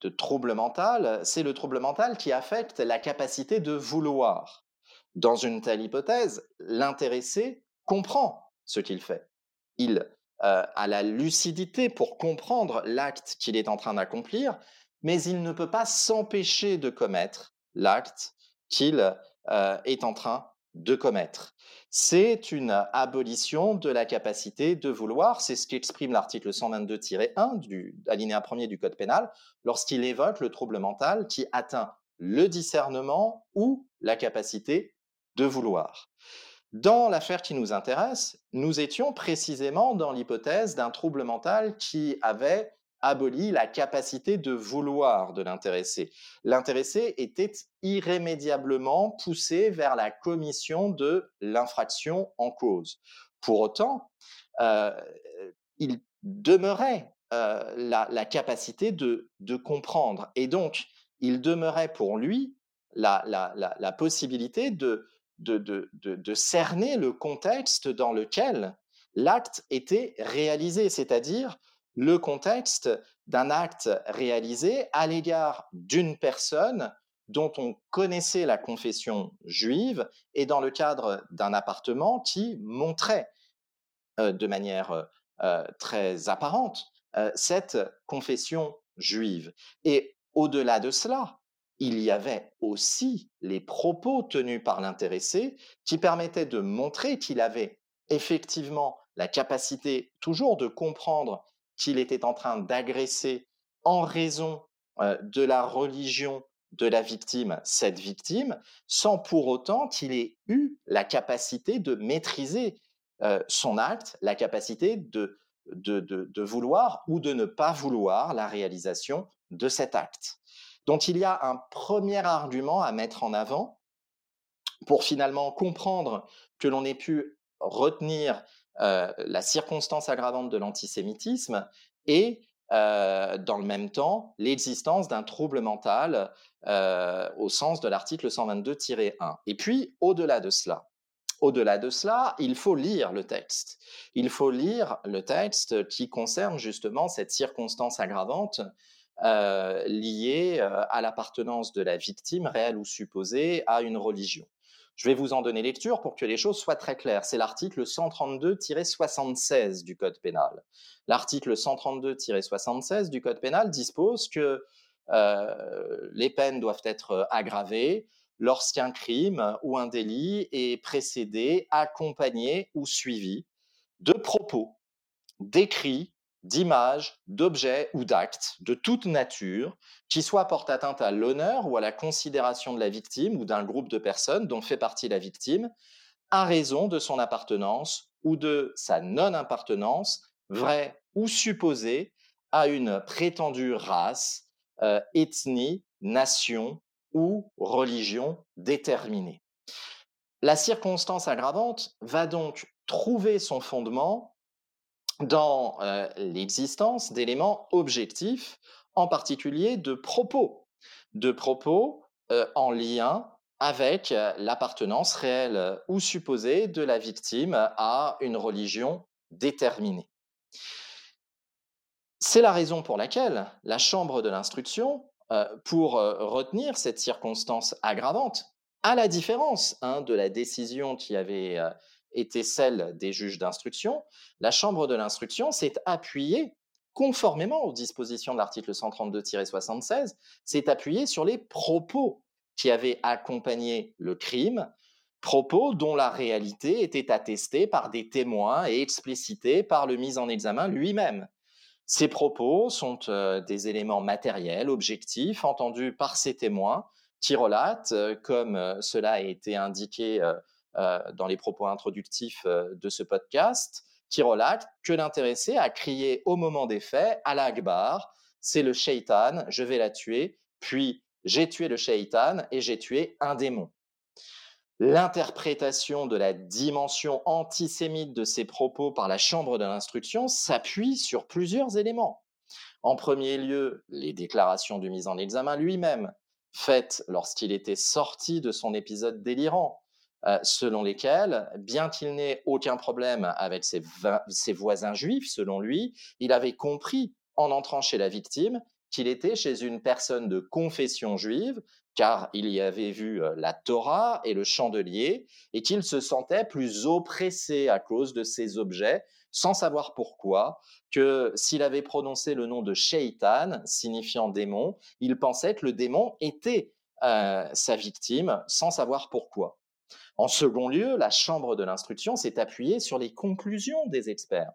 de trouble mental, c'est le trouble mental qui affecte la capacité de vouloir. Dans une telle hypothèse, l'intéressé comprend ce qu'il fait. Il euh, à la lucidité pour comprendre l'acte qu'il est en train d'accomplir, mais il ne peut pas s'empêcher de commettre l'acte qu'il euh, est en train de commettre. C'est une abolition de la capacité de vouloir, c'est ce qu'exprime l'article 122-1 du alinéa 1 du Code pénal lorsqu'il évoque le trouble mental qui atteint le discernement ou la capacité de vouloir. Dans l'affaire qui nous intéresse, nous étions précisément dans l'hypothèse d'un trouble mental qui avait aboli la capacité de vouloir de l'intéressé. L'intéressé était irrémédiablement poussé vers la commission de l'infraction en cause. Pour autant, euh, il demeurait euh, la, capacité de, comprendre. Et donc, il demeurait pour lui la possibilité de, de, cerner le contexte dans lequel l'acte était réalisé, c'est-à-dire le contexte d'un acte réalisé à l'égard d'une personne dont on connaissait la confession juive et dans le cadre d'un appartement qui montrait euh, de manière euh, très apparente euh, cette confession juive. Et au-delà de cela, il y avait aussi les propos tenus par l'intéressé qui permettaient de montrer qu'il avait effectivement la capacité toujours de comprendre qu'il était en train d'agresser en raison de la religion de la victime, cette victime, sans pour autant qu'il ait eu la capacité de maîtriser son acte, la capacité de vouloir ou de ne pas vouloir la réalisation de cet acte. Donc il y a un premier argument à mettre en avant pour finalement comprendre que l'on ait pu retenir euh, la circonstance aggravante de l'antisémitisme et euh, dans le même temps l'existence d'un trouble mental euh, au sens de l'article 122-1. Et puis au-delà de cela, Au-delà de cela, il faut lire le texte. Il faut lire le texte qui concerne justement cette circonstance aggravante euh, euh, à l'appartenance de la victime, réelle ou supposée, à une religion. Je vais vous en donner lecture pour que les choses soient très claires. C'est l'article 132-76 du Code pénal. L'article 132-76 du Code pénal dispose que euh, les peines doivent être aggravées lorsqu'un crime ou un délit est précédé, accompagné ou suivi de propos, d'écrits, d'images, d'objets ou d'actes de toute nature qui soient portent atteinte à l'honneur ou à la considération de la victime ou d'un groupe de personnes dont fait partie la victime à raison de son appartenance ou de sa non-appartenance, vraie ou supposée, à une prétendue race, euh, ethnie, nation ou religion déterminée. La circonstance aggravante va donc trouver son fondement dans euh, l'existence d'éléments objectifs, en particulier de propos, de propos euh, en lien avec euh, l'appartenance réelle ou supposée de la victime à une religion déterminée. C'est la raison pour laquelle la Chambre de l'instruction pour retenir cette circonstance aggravante, à la différence hein, de la décision qui avait été celle des juges d'instruction, la Chambre de l'instruction s'est appuyée, conformément aux dispositions de l'article 132-76, s'est appuyée sur les propos qui avaient accompagné le crime, propos dont la réalité était attestée par des témoins et explicités par le mis en examen lui-même. Ces propos sont euh, des éléments matériels, objectifs, entendus par ces témoins qui relatent, euh, comme euh, cela a été indiqué dans les propos introductifs de ce podcast, qui relatent que l'intéressé a crié au moment des faits à l'Akbar, c'est le shaitan, je vais la tuer, puis j'ai tué le shaitan et j'ai tué un démon l'interprétation de la dimension antisémite de ces propos par la Chambre de l'instruction s'appuie sur plusieurs éléments. En premier lieu, les déclarations du mis en examen lui-même, faites lorsqu'il était sorti de son épisode délirant, euh, selon lesquelles, bien qu'il n'ait aucun problème avec ses, ses voisins juifs, selon lui, il avait compris en entrant chez la victime qu'il était chez une personne de confession juive car il y avait vu la Torah et le chandelier, et qu'il se sentait plus oppressé à cause de ces objets, sans savoir pourquoi, que s'il avait prononcé le nom de Shaitan, signifiant démon, il pensait que le démon était sa victime, sans savoir pourquoi. En second lieu, la Chambre de l'instruction s'est appuyée sur les conclusions des experts.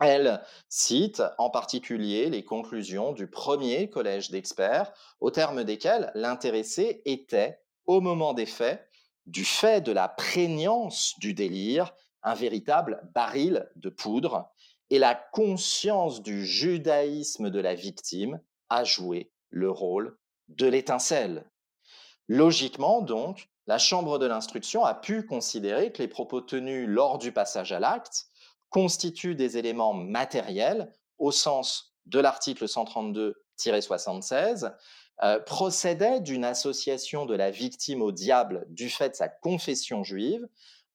Elle cite en particulier les conclusions du premier collège d'experts, au terme desquelles l'intéressé était, au moment des faits, du fait de la prégnance du délire, un véritable baril de poudre, et la conscience du judaïsme de la victime a joué le rôle de l'étincelle. Logiquement, donc, la Chambre de l'instruction a pu considérer que les propos tenus lors du passage à l'acte constituent des éléments matériels au sens de l'article 132-76, euh, procédait d'une association de la victime au diable du fait de sa confession juive,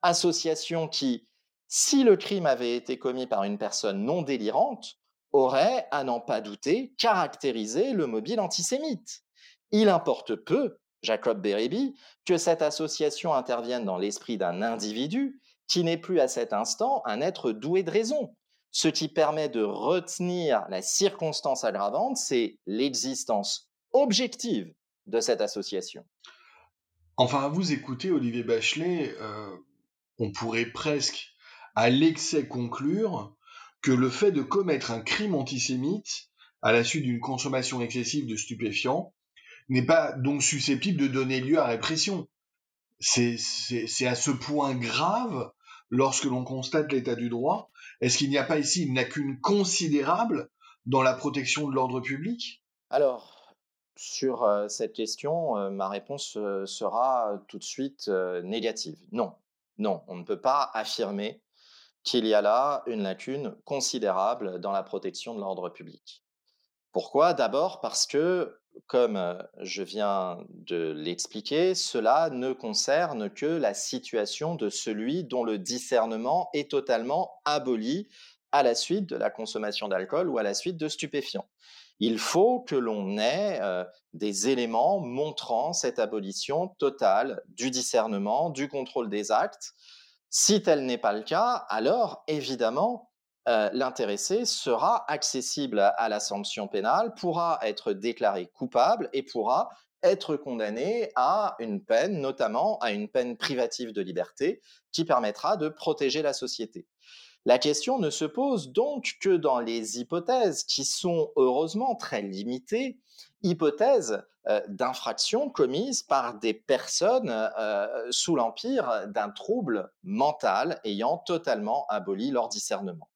association qui, si le crime avait été commis par une personne non délirante, aurait, à n'en pas douter, caractérisé le mobile antisémite. Il importe peu, Jacob Beribi, que cette association intervienne dans l'esprit d'un individu qui n'est plus à cet instant un être doué de raison. Ce qui permet de retenir la circonstance aggravante, c'est l'existence objective de cette association. Enfin, à vous écouter, Olivier Bachelet, euh, on pourrait presque à l'excès conclure que le fait de commettre un crime antisémite à la suite d'une consommation excessive de stupéfiants n'est pas donc susceptible de donner lieu à répression. C'est à ce point grave lorsque l'on constate l'état du droit Est-ce qu'il n'y a pas ici une lacune considérable dans la protection de l'ordre public? Alors, sur euh, cette question, euh, ma réponse euh, sera tout de suite négative. Non, non, on ne peut pas affirmer qu'il y a là une lacune considérable dans la protection de l'ordre public. Pourquoi? D'abord parce que, comme je viens de l'expliquer, cela ne concerne que la situation de celui dont le discernement est totalement aboli à la suite de la consommation d'alcool ou à la suite de stupéfiants. Il faut que l'on ait des éléments montrant cette abolition totale du discernement, du contrôle des actes. Si tel n'est pas le cas, alors évidemment, l'intéressé sera accessible à la sanction pénale, pourra être déclaré coupable et pourra être condamné à une peine, notamment à une peine privative de liberté, qui permettra de protéger la société. La question ne se pose donc que dans les hypothèses qui sont heureusement très limitées, hypothèses d'infractions commises par des personnes sous l'empire d'un trouble mental ayant totalement aboli leur discernement.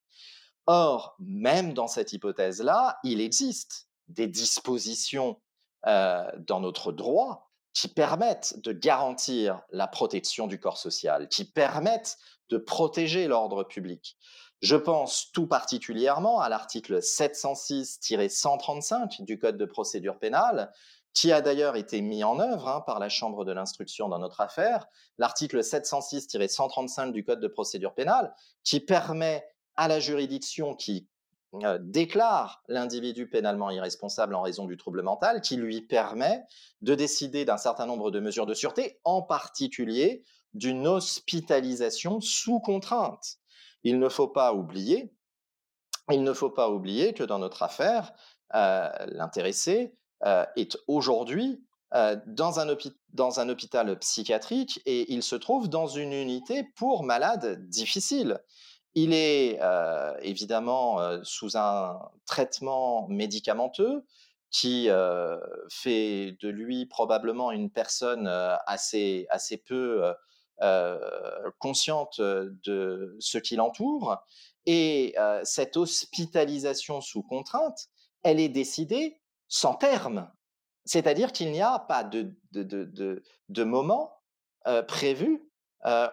Or, même dans cette hypothèse-là, il existe des dispositions euh, dans notre droit qui permettent de garantir la protection du corps social, qui permettent de protéger l'ordre public. Je pense tout particulièrement à l'article 706-135 du Code de procédure pénale, qui a d'ailleurs été mis en œuvre hein, par la Chambre de l'instruction dans notre affaire, l'article 706-135 du Code de procédure pénale, qui permet à la juridiction qui déclare l'individu pénalement irresponsable en raison du trouble mental, qui lui permet de décider d'un certain nombre de mesures de sûreté, en particulier d'une hospitalisation sous contrainte. Il ne faut pas oublier, que dans notre affaire, l'intéressé est aujourd'hui dans un hôpital psychiatrique et il se trouve dans une unité pour malades difficiles. Il est euh, évidemment euh, sous un traitement médicamenteux qui euh, fait de lui probablement une personne assez, assez peu consciente de ce qui l'entoure. Et cette hospitalisation sous contrainte, elle est décidée sans terme. C'est-à-dire qu'il n'y a pas de, de, de, de moment prévu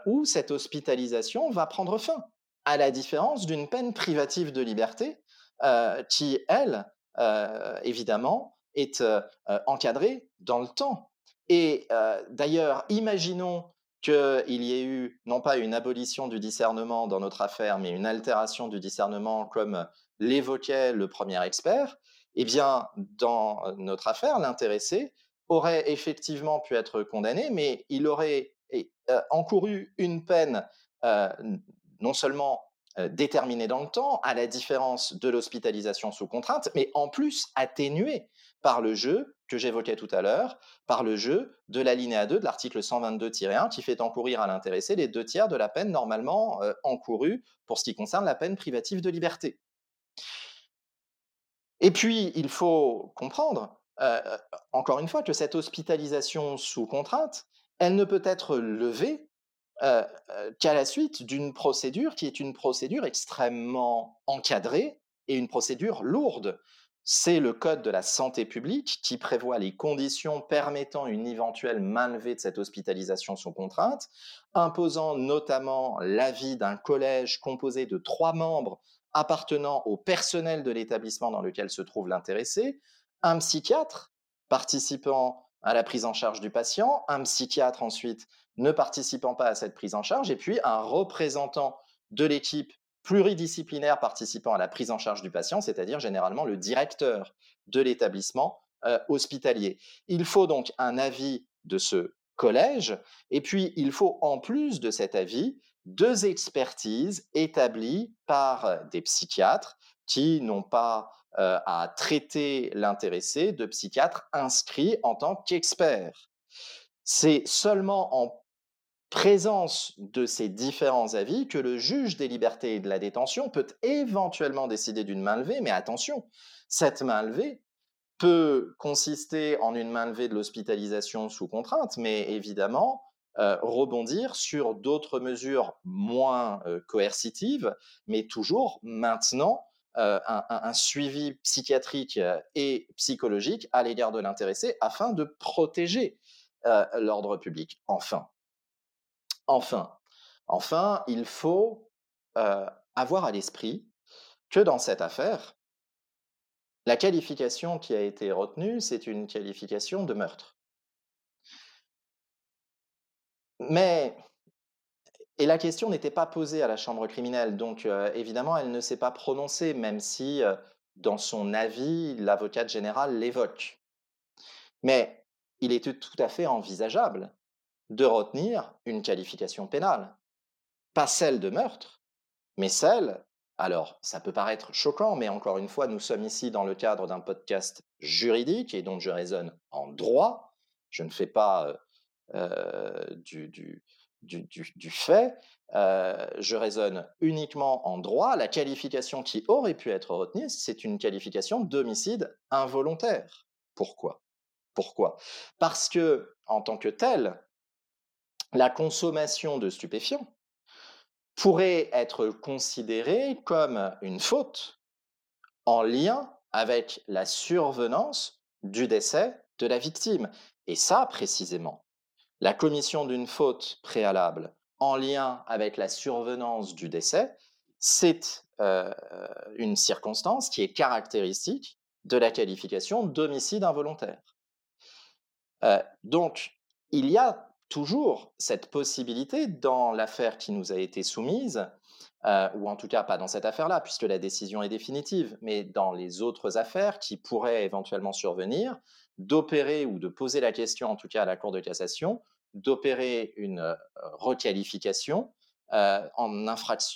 où cette hospitalisation va prendre fin à la différence d'une peine privative de liberté euh, qui, elle, euh, évidemment, est euh, encadrée dans le temps. Et d'ailleurs, imaginons qu'il y ait eu non pas une abolition du discernement dans notre affaire, mais une altération du discernement comme l'évoquait le premier expert, eh bien, dans notre affaire, l'intéressé aurait effectivement pu être condamné, mais il aurait encouru une peine non seulement déterminée dans le temps, à la différence de l'hospitalisation sous contrainte, mais en plus atténuée par le jeu que j'évoquais tout à l'heure, par le jeu de l'alinéa 2 de l'article 122-1 qui fait encourir à l'intéressé les deux tiers de la peine normalement encourue pour ce qui concerne la peine privative de liberté. Et puis, il faut comprendre, encore une fois, que cette hospitalisation sous contrainte, elle ne peut être levée euh, euh, qu'à la suite d'une procédure qui est une procédure extrêmement encadrée et une procédure lourde. C'est le Code de la santé publique qui prévoit les conditions permettant une éventuelle mainlevée de cette hospitalisation sous contrainte, imposant notamment l'avis d'un collège composé de trois membres appartenant au personnel de l'établissement dans lequel se trouve l'intéressé, un psychiatre participant à la prise en charge du patient, un psychiatre ensuite ne participant pas à cette prise en charge, et puis un représentant de l'équipe pluridisciplinaire participant à la prise en charge du patient, c'est-à-dire généralement le directeur de l'établissement euh, hospitalier. Il faut donc un avis de ce collège, et puis il faut en plus de cet avis deux expertises établies par des psychiatres qui n'ont pas euh, à traiter l'intéressé, de psychiatres inscrits en tant qu'experts. C'est seulement en présence de ces différents avis que le juge des libertés et de la détention peut éventuellement décider d'une main levée, mais attention, cette main levée peut consister en une main levée de l'hospitalisation sous contrainte, mais évidemment euh, rebondir sur d'autres mesures moins euh, coercitives, mais toujours maintenant euh, un, un, suivi psychiatrique et psychologique à l'égard de l'intéressé afin de protéger l'ordre public. Enfin, Enfin, il faut avoir à l'esprit que dans cette affaire, la qualification qui a été retenue, c'est une qualification de meurtre. Mais, et la question n'était pas posée à la chambre criminelle, donc euh, évidemment, elle ne s'est pas prononcée, même si euh, dans son avis, l'avocate générale l'évoque. Mais il était tout à fait envisageable de retenir une qualification pénale. Pas celle de meurtre, mais celle, alors ça peut paraître choquant, mais encore une fois, nous sommes ici dans le cadre d'un podcast juridique et donc je raisonne en droit. Je ne fais pas euh, euh, du, fait, euh, je raisonne uniquement en droit. La qualification qui aurait pu être retenue, c'est une qualification d'homicide involontaire. Pourquoi? Pourquoi? Parce que, en tant que tel, la consommation de stupéfiants pourrait être considérée comme une faute en lien avec la survenance du décès de la victime. Et ça, précisément, la commission d'une faute préalable en lien avec la survenance du décès, c'est euh, une circonstance qui est caractéristique de la qualification d'homicide involontaire. Euh, donc, il y a toujours cette possibilité dans l'affaire qui nous a été soumise, euh, ou en tout cas pas dans cette affaire-là, puisque la décision est définitive, mais dans les autres affaires qui pourraient éventuellement survenir, d'opérer ou de poser la question, en tout cas à la Cour de cassation, d'opérer une euh, requalification euh,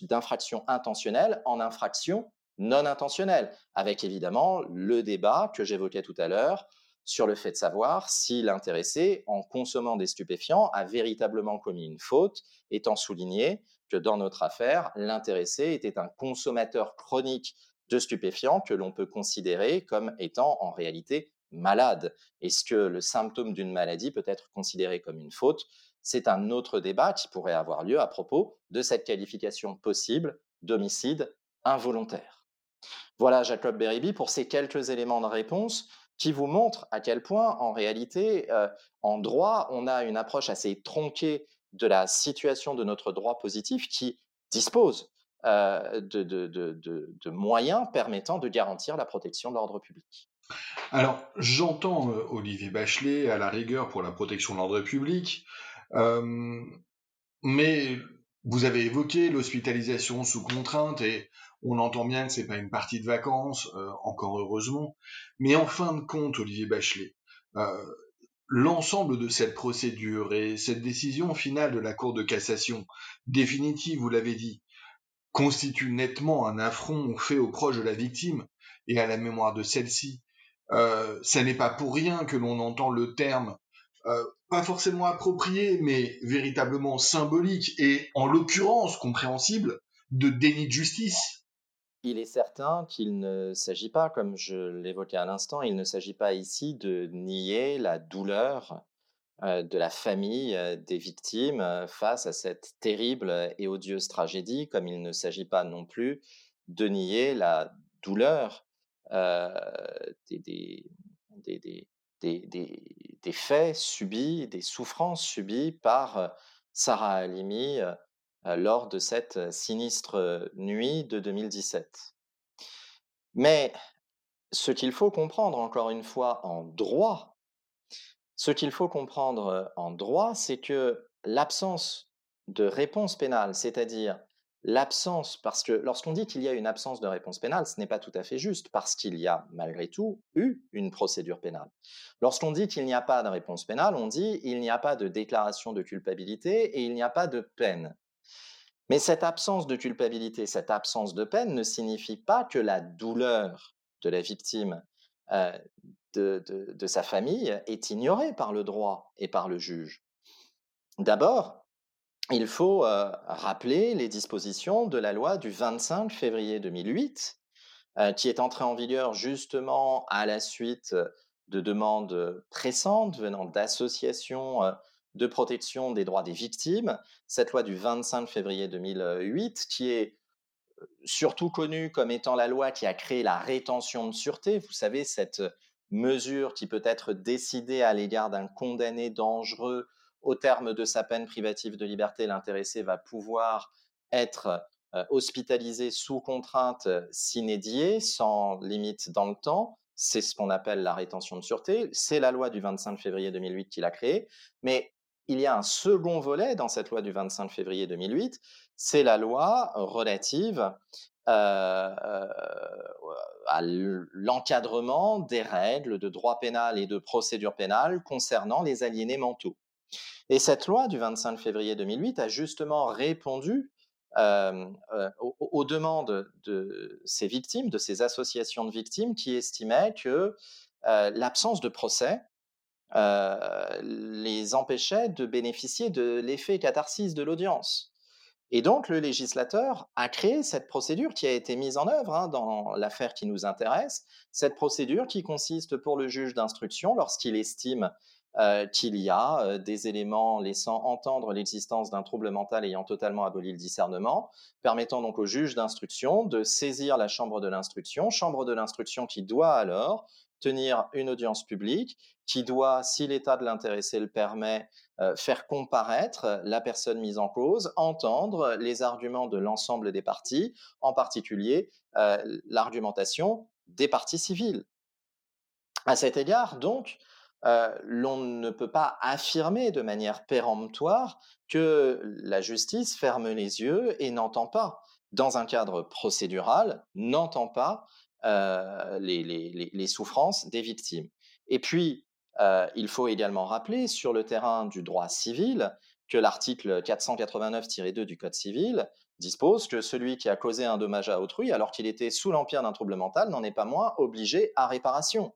d'infraction intentionnelle en infraction non intentionnelle, avec évidemment le débat que j'évoquais tout à l'heure sur le fait de savoir si l'intéressé, en consommant des stupéfiants, a véritablement commis une faute, étant souligné que dans notre affaire, l'intéressé était un consommateur chronique de stupéfiants que l'on peut considérer comme étant en réalité malade. Est-ce que le symptôme d'une maladie peut être considéré comme une faute C'est un autre débat qui pourrait avoir lieu à propos de cette qualification possible d'homicide involontaire. Voilà Jacob Beribi pour ces quelques éléments de réponse qui vous montre à quel point, en réalité, euh, en droit, on a une approche assez tronquée de la situation de notre droit positif qui dispose euh, de, moyens permettant de garantir la protection de l'ordre public. Alors, j'entends euh, Olivier Bachelet à la rigueur pour la protection de l'ordre public, mais vous avez évoqué l'hospitalisation sous contrainte et on entend bien que c'est pas une partie de vacances, euh, encore heureusement. Mais en fin de compte, Olivier Bachelet, euh, l'ensemble de cette procédure et cette décision finale de la Cour de cassation, définitive, vous l'avez dit, constitue nettement un affront fait aux proches de la victime et à la mémoire de celle-ci. Euh, n'est pas pour rien que l'on entend le terme pas forcément approprié, mais véritablement symbolique et en l'occurrence compréhensible de déni de justice. Il est certain qu'il ne s'agit pas, comme je l'évoquais à l'instant, il ne s'agit pas ici de nier la douleur euh, de la famille euh, des victimes euh, face à cette terrible et odieuse tragédie, comme il ne s'agit pas non plus de nier la douleur des, faits subis, des souffrances subies par Sarah Halimi lors de cette euh, sinistre euh, nuit de 2017. Mais ce qu'il faut comprendre encore une fois en droit, ce qu'il faut comprendre en droit, c'est que l'absence de réponse pénale, c'est-à-dire l'absence, parce que lorsqu'on dit qu'il y a une absence de réponse pénale, ce n'est pas tout à fait juste, parce qu'il y a malgré tout eu une procédure pénale. Lorsqu'on dit qu'il n'y a pas de réponse pénale, on dit il n'y a pas de déclaration de culpabilité et il n'y a pas de peine. Mais cette absence de culpabilité, cette absence de peine ne signifie pas que la douleur de la victime euh, de, sa famille est ignorée par le droit et par le juge. D'abord, il faut euh, rappeler les dispositions de la loi du 25 février 2008, euh, qui est entrée en vigueur justement à la suite de demandes pressantes venant d'associations de protection des droits des victimes, cette loi du 25 février 2008, qui est surtout connue comme étant la loi qui a créé la rétention de sûreté. Vous savez, cette mesure qui peut être décidée à l'égard d'un condamné dangereux au terme de sa peine privative de liberté, l'intéressé va pouvoir être hospitalisé sous contrainte s'inédiée, sans limite dans le temps. C'est ce qu'on appelle la rétention de sûreté. C'est la loi du 25 février 2008 qui l'a créée. Mais il y a un second volet dans cette loi du 25 février 2008, c'est la loi relative à l'encadrement des règles de droit pénal et de procédure pénale concernant les aliénés mentaux. Et cette loi du 25 février 2008 a justement répondu aux, demandes de ces victimes, de ces associations de victimes qui estimaient que l'absence de procès les empêchait de bénéficier de l'effet catharsis de l'audience. Et donc, le législateur a créé cette procédure qui a été mise en œuvre hein, dans l'affaire qui nous intéresse, cette procédure qui consiste pour le juge d'instruction, lorsqu'il estime euh, qu'il y a euh, des éléments laissant entendre l'existence d'un trouble mental ayant totalement aboli le discernement, permettant donc au juge d'instruction de saisir la chambre de l'instruction, chambre de l'instruction qui doit alors tenir une audience publique, qui doit, si l'état de l'intéressé le permet, euh, faire comparaître la personne mise en cause, entendre les arguments de l'ensemble des parties, en particulier euh, l'argumentation des parties civiles. À cet égard, donc, euh, l'on ne peut pas affirmer de manière péremptoire que la justice ferme les yeux et n'entend pas, dans un cadre procédural, n'entend pas les, souffrances des victimes. Et puis, euh, il faut également rappeler sur le terrain du droit civil que l'article 489-2 du Code civil dispose que celui qui a causé un dommage à autrui alors qu'il était sous l'empire d'un trouble mental n'en est pas moins obligé à réparation.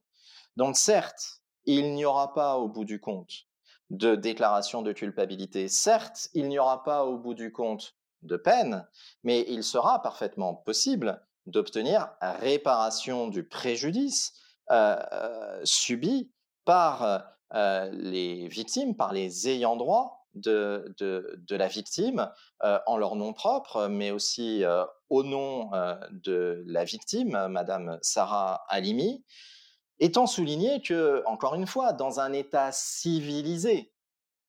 Donc certes, il n'y aura pas au bout du compte de déclaration de culpabilité, certes, il n'y aura pas au bout du compte de peine, mais il sera parfaitement possible d'obtenir réparation du préjudice euh, euh, subi par euh, les victimes, par les ayants droit de, la victime, en leur nom propre, mais aussi au nom de la victime, Madame Sarah Halimi, étant souligné que, encore une fois, dans un État civilisé,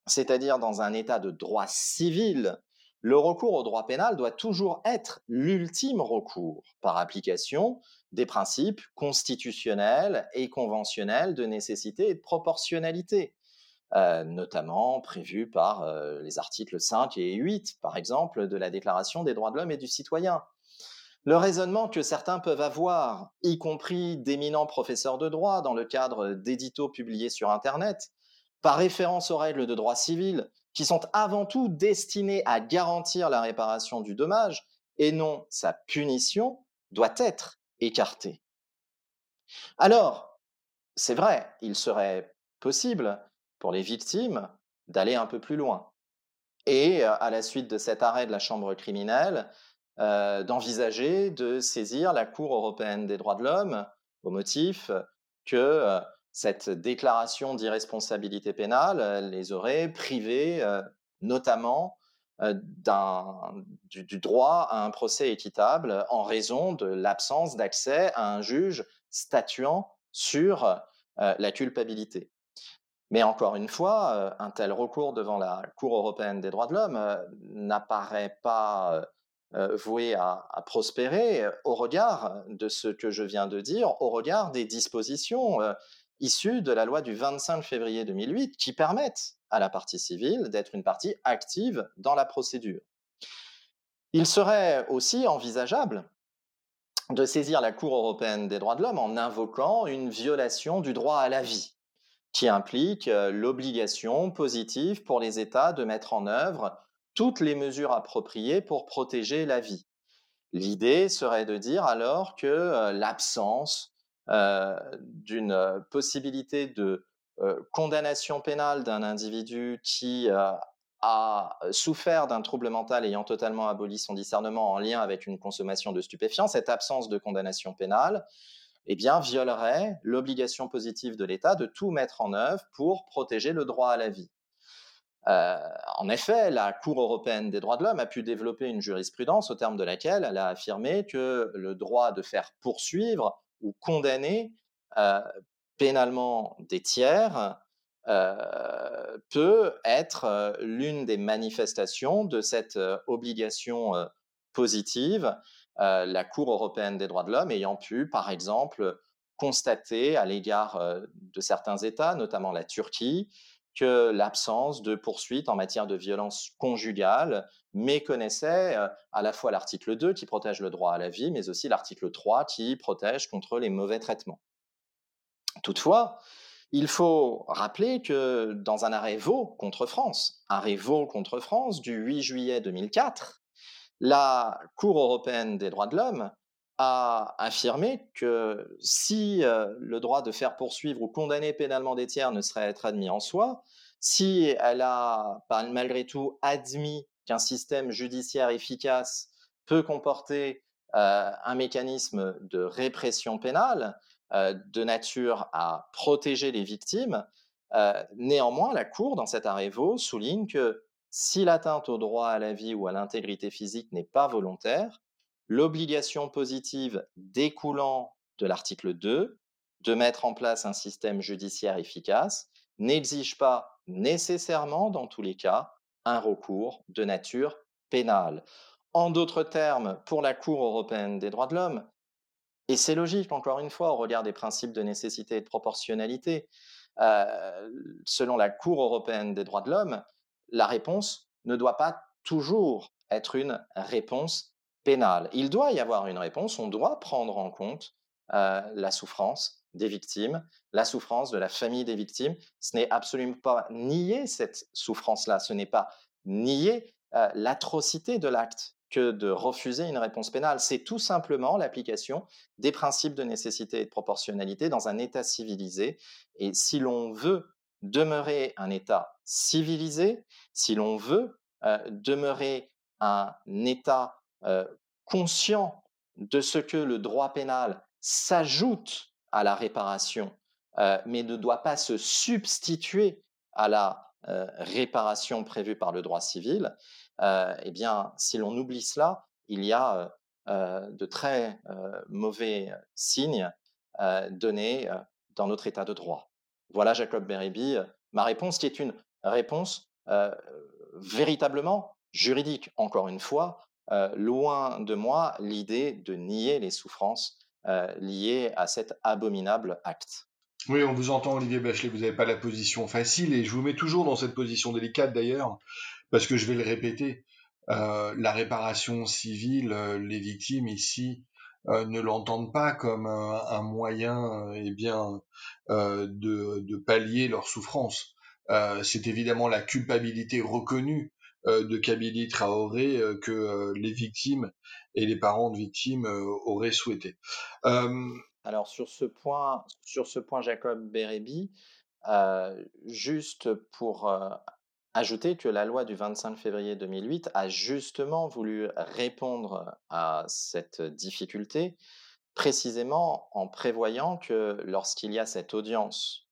c'est-à-dire dans un État de droit civil, le recours au droit pénal doit toujours être l'ultime recours par application des principes constitutionnels et conventionnels de nécessité et de proportionnalité, euh, notamment prévus par euh, les articles 5 et 8, par exemple, de la Déclaration des droits de l'homme et du citoyen. Le raisonnement que certains peuvent avoir, y compris d'éminents professeurs de droit dans le cadre d'éditos publiés sur Internet, par référence aux règles de droit civil, qui sont avant tout destinées à garantir la réparation du dommage et non sa punition, doit être écarté. Alors, c'est vrai, il serait possible pour les victimes d'aller un peu plus loin. Et euh, à la suite de cet arrêt de la Chambre criminelle, euh, d'envisager de saisir la Cour européenne des droits de l'homme au motif que euh, cette déclaration d'irresponsabilité pénale les aurait privés notamment euh, du, droit à un procès équitable en raison de l'absence d'accès à un juge statuant sur euh, la culpabilité. Mais encore une fois, euh, un tel recours devant la Cour européenne des droits de l'homme n'apparaît pas voué à, prospérer au regard de ce que je viens de dire, au regard des dispositions issues de la loi du 25 février 2008 qui permettent à la partie civile d'être une partie active dans la procédure. Il serait aussi envisageable de saisir la Cour européenne des droits de l'homme en invoquant une violation du droit à la vie, qui implique euh, l'obligation positive pour les États de mettre en œuvre toutes les mesures appropriées pour protéger la vie. L'idée serait de dire alors que euh, l'absence d'une possibilité de euh, condamnation pénale d'un individu qui euh, a souffert d'un trouble mental ayant totalement aboli son discernement en lien avec une consommation de stupéfiants, cette absence de condamnation pénale, eh bien, violerait l'obligation positive de l'État de tout mettre en œuvre pour protéger le droit à la vie. Euh, en effet, la Cour européenne des droits de l'homme a pu développer une jurisprudence au terme de laquelle elle a affirmé que le droit de faire poursuivre ou condamner pénalement des tiers peut être l'une des manifestations de cette obligation positive, la Cour européenne des droits de l'homme ayant pu, par exemple, constater à l'égard de certains États, notamment la Turquie, que l'absence de poursuites en matière de violence conjugale méconnaissait à la fois l'article 2 qui protège le droit à la vie, mais aussi l'article 3 qui protège contre les mauvais traitements. Toutefois, il faut rappeler que dans un arrêt Vaux contre France, arrêt Vaux contre France du 8 juillet 2004, la Cour européenne des droits de l'homme a affirmé que si euh, le droit de faire poursuivre ou condamner pénalement des tiers ne serait être admis en soi, si elle a malgré tout admis qu'un système judiciaire efficace peut comporter euh, un mécanisme de répression pénale euh, de nature à protéger les victimes, néanmoins, la Cour, dans cet arrêt souligne que si l'atteinte au droit à la vie ou à l'intégrité physique n'est pas volontaire, l'obligation positive découlant de l'article 2 de mettre en place un système judiciaire efficace n'exige pas nécessairement, dans tous les cas, un recours de nature pénale. En d'autres termes, pour la Cour européenne des droits de l'homme, et c'est logique, encore une fois, au regard des principes de nécessité et de proportionnalité, euh, selon la Cour européenne des droits de l'homme, la réponse ne doit pas toujours être une réponse pénale. Il doit y avoir une réponse, on doit prendre en compte euh, la souffrance des victimes, la souffrance de la famille des victimes. Ce n'est absolument pas nier cette souffrance-là, ce n'est pas nier euh, l'atrocité de l'acte que de refuser une réponse pénale. C'est tout simplement l'application des principes de nécessité et de proportionnalité dans un État civilisé. Et si l'on veut demeurer un État civilisé, si l'on veut euh, demeurer un État euh, conscient de ce que le droit pénal s'ajoute à la réparation, euh, mais ne doit pas se substituer à la euh, réparation prévue par le droit civil, eh bien, si l'on oublie cela, il y a de très mauvais signes donnés dans notre état de droit. Voilà, Jacob Beribi, ma réponse qui est une réponse véritablement juridique, encore une fois, euh, loin de moi l'idée de nier les souffrances euh, liées à cet abominable acte. Oui, on vous entend, Olivier Bachelet, vous n'avez pas la position facile, et je vous mets toujours dans cette position délicate d'ailleurs, parce que je vais le répéter, euh, la réparation civile, les victimes ici ne l'entendent pas comme un, moyen eh bien, de, pallier leur souffrance. c'est évidemment la culpabilité reconnue de Kabylie Traoré euh, que euh, les victimes et les parents de victimes auraient souhaité. Alors sur ce point, sur ce point Jacob Bérébi, juste pour ajouter que la loi du 25 février 2008 a justement voulu répondre à cette difficulté, précisément en prévoyant que lorsqu'il y a cette audience euh,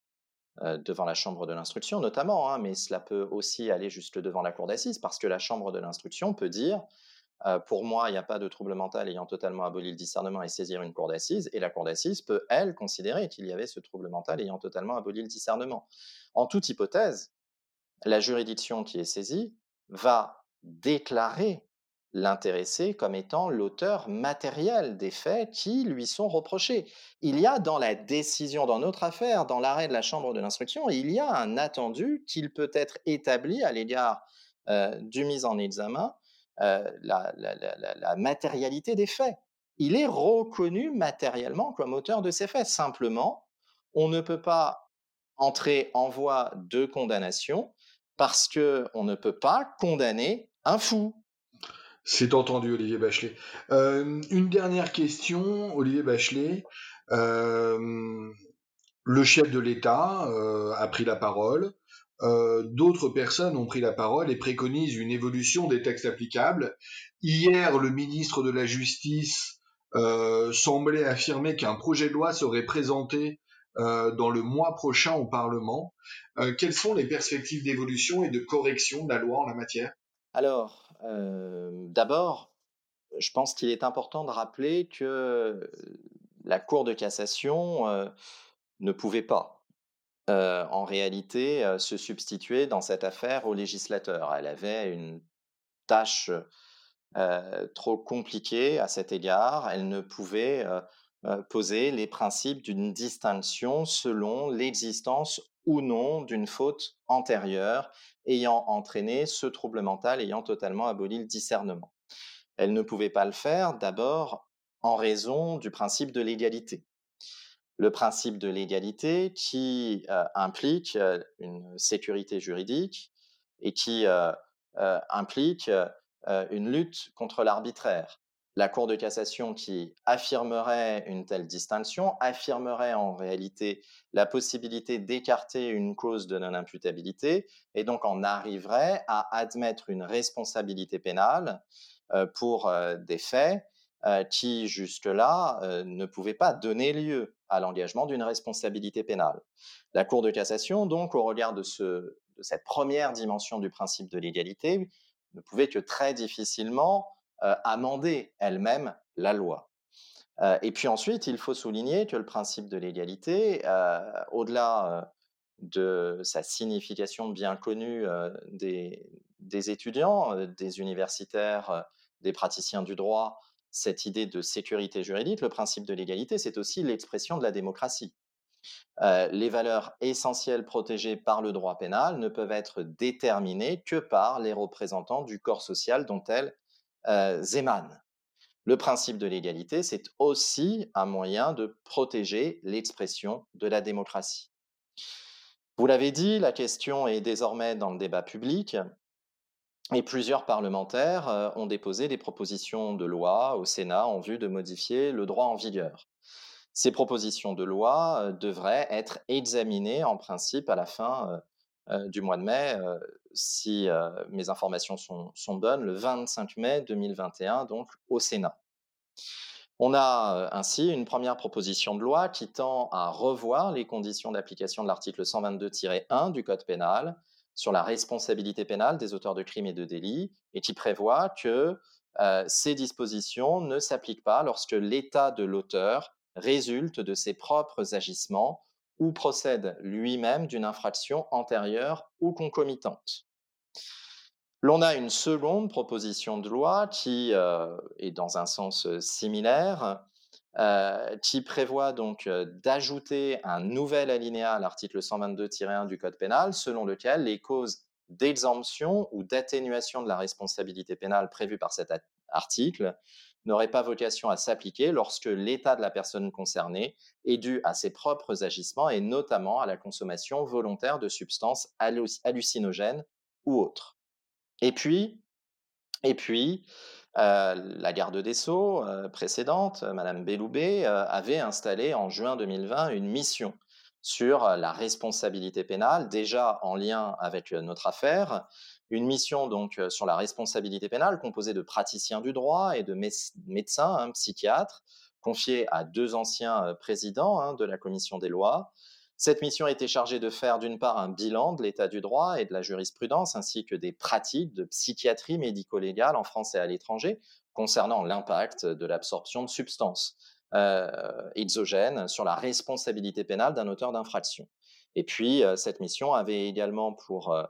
devant la chambre de l'instruction notamment, hein, mais cela peut aussi aller juste devant la cour d'assises, parce que la chambre de l'instruction peut dire, euh, pour moi, il n'y a pas de trouble mental ayant totalement aboli le discernement et saisir une cour d'assises, et la cour d'assises peut, elle, considérer qu'il y avait ce trouble mental ayant totalement aboli le discernement. En toute hypothèse, la juridiction qui est saisie va déclarer l'intéressé comme étant l'auteur matériel des faits qui lui sont reprochés. Il y a dans la décision, dans notre affaire, dans l'arrêt de la Chambre de l'instruction, il y a un attendu qu'il peut être établi à l'égard euh, du mise en examen, euh, la, la, matérialité des faits. Il est reconnu matériellement comme auteur de ces faits. Simplement, on ne peut pas entrer en voie de condamnation parce qu'on ne peut pas condamner un fou. C'est entendu, Olivier Bachelet. Euh, une dernière question, Olivier Bachelet. Euh, le chef de l'État euh, a pris la parole. D'autres personnes ont pris la parole et préconisent une évolution des textes applicables. Hier, le ministre de la Justice semblait affirmer qu'un projet de loi serait présenté dans le mois prochain au Parlement. quelles sont les perspectives d'évolution et de correction de la loi en la matière? Alors, D'abord, je pense qu'il est important de rappeler que la Cour de cassation ne pouvait pas, en réalité, se substituer dans cette affaire au législateur. Elle avait une tâche trop compliquée à cet égard. Elle ne pouvait poser les principes d'une distinction selon l'existence ou non d'une faute antérieure ayant entraîné ce trouble mental, ayant totalement aboli le discernement. Elle ne pouvait pas le faire d'abord en raison du principe de l'égalité. Le principe de l'égalité qui euh, implique euh, une sécurité juridique et qui euh, implique une lutte contre l'arbitraire. La Cour de cassation qui affirmerait une telle distinction affirmerait en réalité la possibilité d'écarter une cause de non-imputabilité et donc en arriverait à admettre une responsabilité pénale pour des faits qui jusque-là ne pouvaient pas donner lieu à l'engagement d'une responsabilité pénale. La Cour de cassation, donc, au regard de cette première dimension du principe de l'égalité, ne pouvait que très difficilement amender elle-même la loi. et puis ensuite, il faut souligner que le principe de l'égalité, au-delà de sa signification bien connue des, des, étudiants, des universitaires, des praticiens du droit, cette idée de sécurité juridique, le principe de l'égalité, c'est aussi l'expression de la démocratie. les valeurs essentielles protégées par le droit pénal ne peuvent être déterminées que par les représentants du corps social dont elles émanent. Le principe de l'égalité, c'est aussi un moyen de protéger l'expression de la démocratie. Vous l'avez dit, la question est désormais dans le débat public. Et plusieurs parlementaires euh, ont déposé des propositions de loi au Sénat en vue de modifier le droit en vigueur. Ces propositions de loi euh, devraient être examinées en principe à la fin euh, du mois de mai, si mes informations sont, bonnes, le 25 mai 2021, donc au Sénat. On a ainsi une première proposition de loi qui tend à revoir les conditions d'application de l'article 122-1 du Code pénal sur la responsabilité pénale des auteurs de crimes et de délits et qui prévoit que euh, ces dispositions ne s'appliquent pas lorsque l'état de l'auteur résulte de ses propres agissements ou procède lui-même d'une infraction antérieure ou concomitante. L'on a une seconde proposition de loi qui euh, est dans un sens similaire, euh, qui prévoit donc euh, d'ajouter un nouvel alinéa à l'article 122-1 du Code pénal, selon lequel les causes d'exemption ou d'atténuation de la responsabilité pénale prévues par cet article n'auraient pas vocation à s'appliquer lorsque l'état de la personne concernée est dû à ses propres agissements et notamment à la consommation volontaire de substances hallucinogènes ou autres. Et puis, et puis, euh, la garde des Sceaux euh, précédente, Madame Belloubet, euh, avait installé en juin 2020 une mission sur la responsabilité pénale, déjà en lien avec notre affaire, une mission donc sur la responsabilité pénale composée de praticiens du droit et de médecins, hein, psychiatres, confiée à deux anciens présidents hein, de la commission des lois, cette mission été chargée de faire d'une part un bilan de l'état du droit et de la jurisprudence, ainsi que des pratiques de psychiatrie médico-légale en France et à l'étranger concernant l'impact de l'absorption de substances euh, exogènes sur la responsabilité pénale d'un auteur d'infraction. Et puis, euh, cette mission avait également pour euh,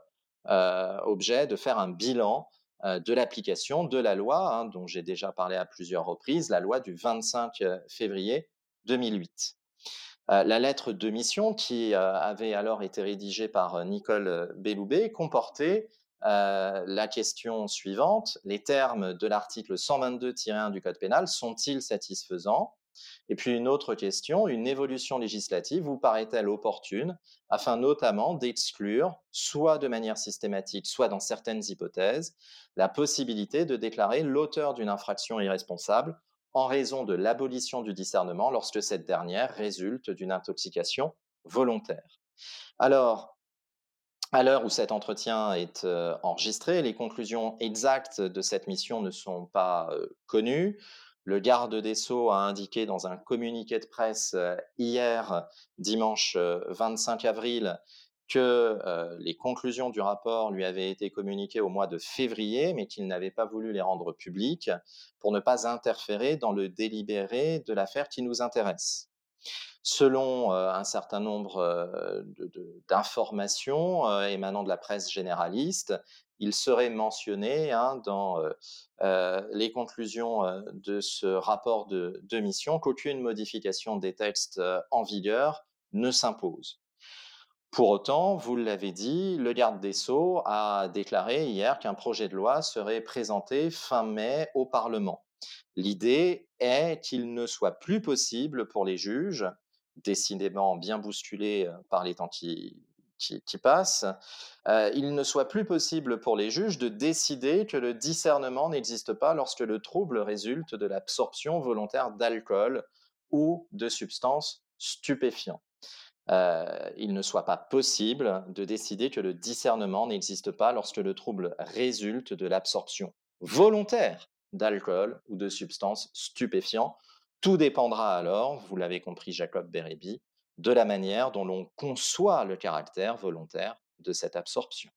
objet de faire un bilan de l'application de la loi, hein, dont j'ai déjà parlé à plusieurs reprises, la loi du 25 février 2008. Euh, la lettre de mission, qui euh, avait alors été rédigée par euh, Nicole Belloubet, comportait la question suivante les termes de l'article 122-1 du Code pénal sont-ils satisfaisants? Et puis une autre question une évolution législative vous paraît-elle opportune afin notamment d'exclure, soit de manière systématique, soit dans certaines hypothèses, la possibilité de déclarer l'auteur d'une infraction irresponsable en raison de l'abolition du discernement lorsque cette dernière résulte d'une intoxication volontaire? Alors, à l'heure où cet entretien est euh, enregistré, les conclusions exactes de cette mission ne sont pas euh, connues. Le garde des Sceaux a indiqué dans un communiqué de presse euh, hier, dimanche 25 avril, que euh, les conclusions du rapport lui avaient été communiquées au mois de février, mais qu'il n'avait pas voulu les rendre publiques pour ne pas interférer dans le délibéré de l'affaire qui nous intéresse. Selon euh, un certain nombre euh, d'informations émanant de la presse généraliste, il serait mentionné hein, dans les conclusions de ce rapport de, de mission qu'aucune modification des textes en vigueur ne s'impose. Pour autant, vous l'avez dit, le garde des Sceaux a déclaré hier qu'un projet de loi serait présenté fin mai au Parlement. L'idée est qu'il ne soit plus possible pour les juges, décidément bien bousculés euh, par les temps qui, passent, euh, il ne soit plus possible pour les juges de décider que le discernement n'existe pas lorsque le trouble résulte de l'absorption volontaire d'alcool ou de substances stupéfiantes. Euh, il ne soit pas possible de décider que le discernement n'existe pas lorsque le trouble résulte de l'absorption volontaire d'alcool ou de substances stupéfiantes. Tout dépendra alors, vous l'avez compris Jacob Bérébi, de la manière dont l'on conçoit le caractère volontaire de cette absorption.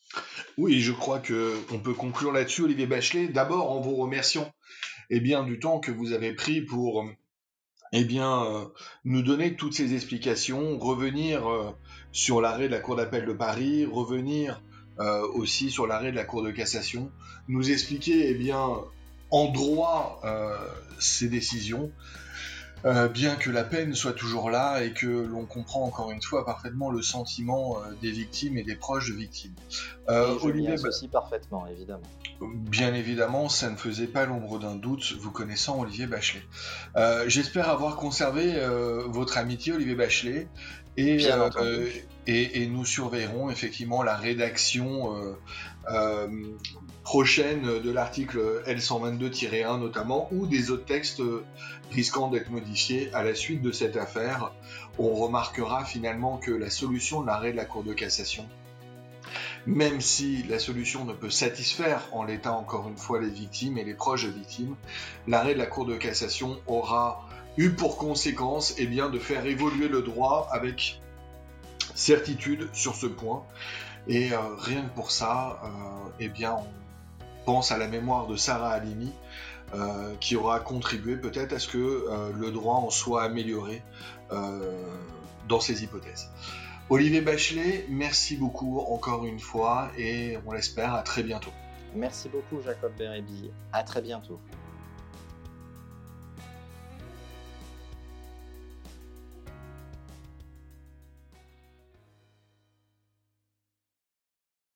Oui, je crois qu'on peut conclure là-dessus, Olivier Bachelet. D'abord, en vous remerciant eh bien, du temps que vous avez pris pour eh bien, euh, nous donner toutes ces explications, revenir euh, sur l'arrêt de la Cour d'appel de Paris, revenir euh, aussi sur l'arrêt de la Cour de cassation, nous expliquer eh bien, en droit ces décisions, euh, bien que la peine soit toujours là et que l'on comprend encore une fois parfaitement le sentiment euh, des victimes et des proches de victimes. Euh, et Olivier, aussi parfaitement, évidemment. Bien évidemment, ça ne faisait pas l'ombre d'un doute, vous connaissant Olivier Bachelet. J'espère avoir conservé votre amitié, Olivier Bachelet, et, et, et, nous surveillerons effectivement la rédaction prochaine de l'article L122-1 notamment, ou des autres textes risquant d'être modifiés à la suite de cette affaire. On remarquera finalement que la solution de l'arrêt de la Cour de cassation, même si la solution ne peut satisfaire en l'état encore une fois les victimes et les proches victimes, l'arrêt de la Cour de cassation aura eu pour conséquence eh bien, de faire évoluer le droit avec certitude sur ce point. Et euh, rien que pour ça, euh, eh bien, on pense à la mémoire de Sarah Halimi, euh, qui aura contribué peut-être à ce que euh, le droit en soit amélioré euh, dans ces hypothèses. Olivier Bachelet, merci beaucoup encore une fois et on l'espère à très bientôt. Merci beaucoup Jacob Berebi, à très bientôt.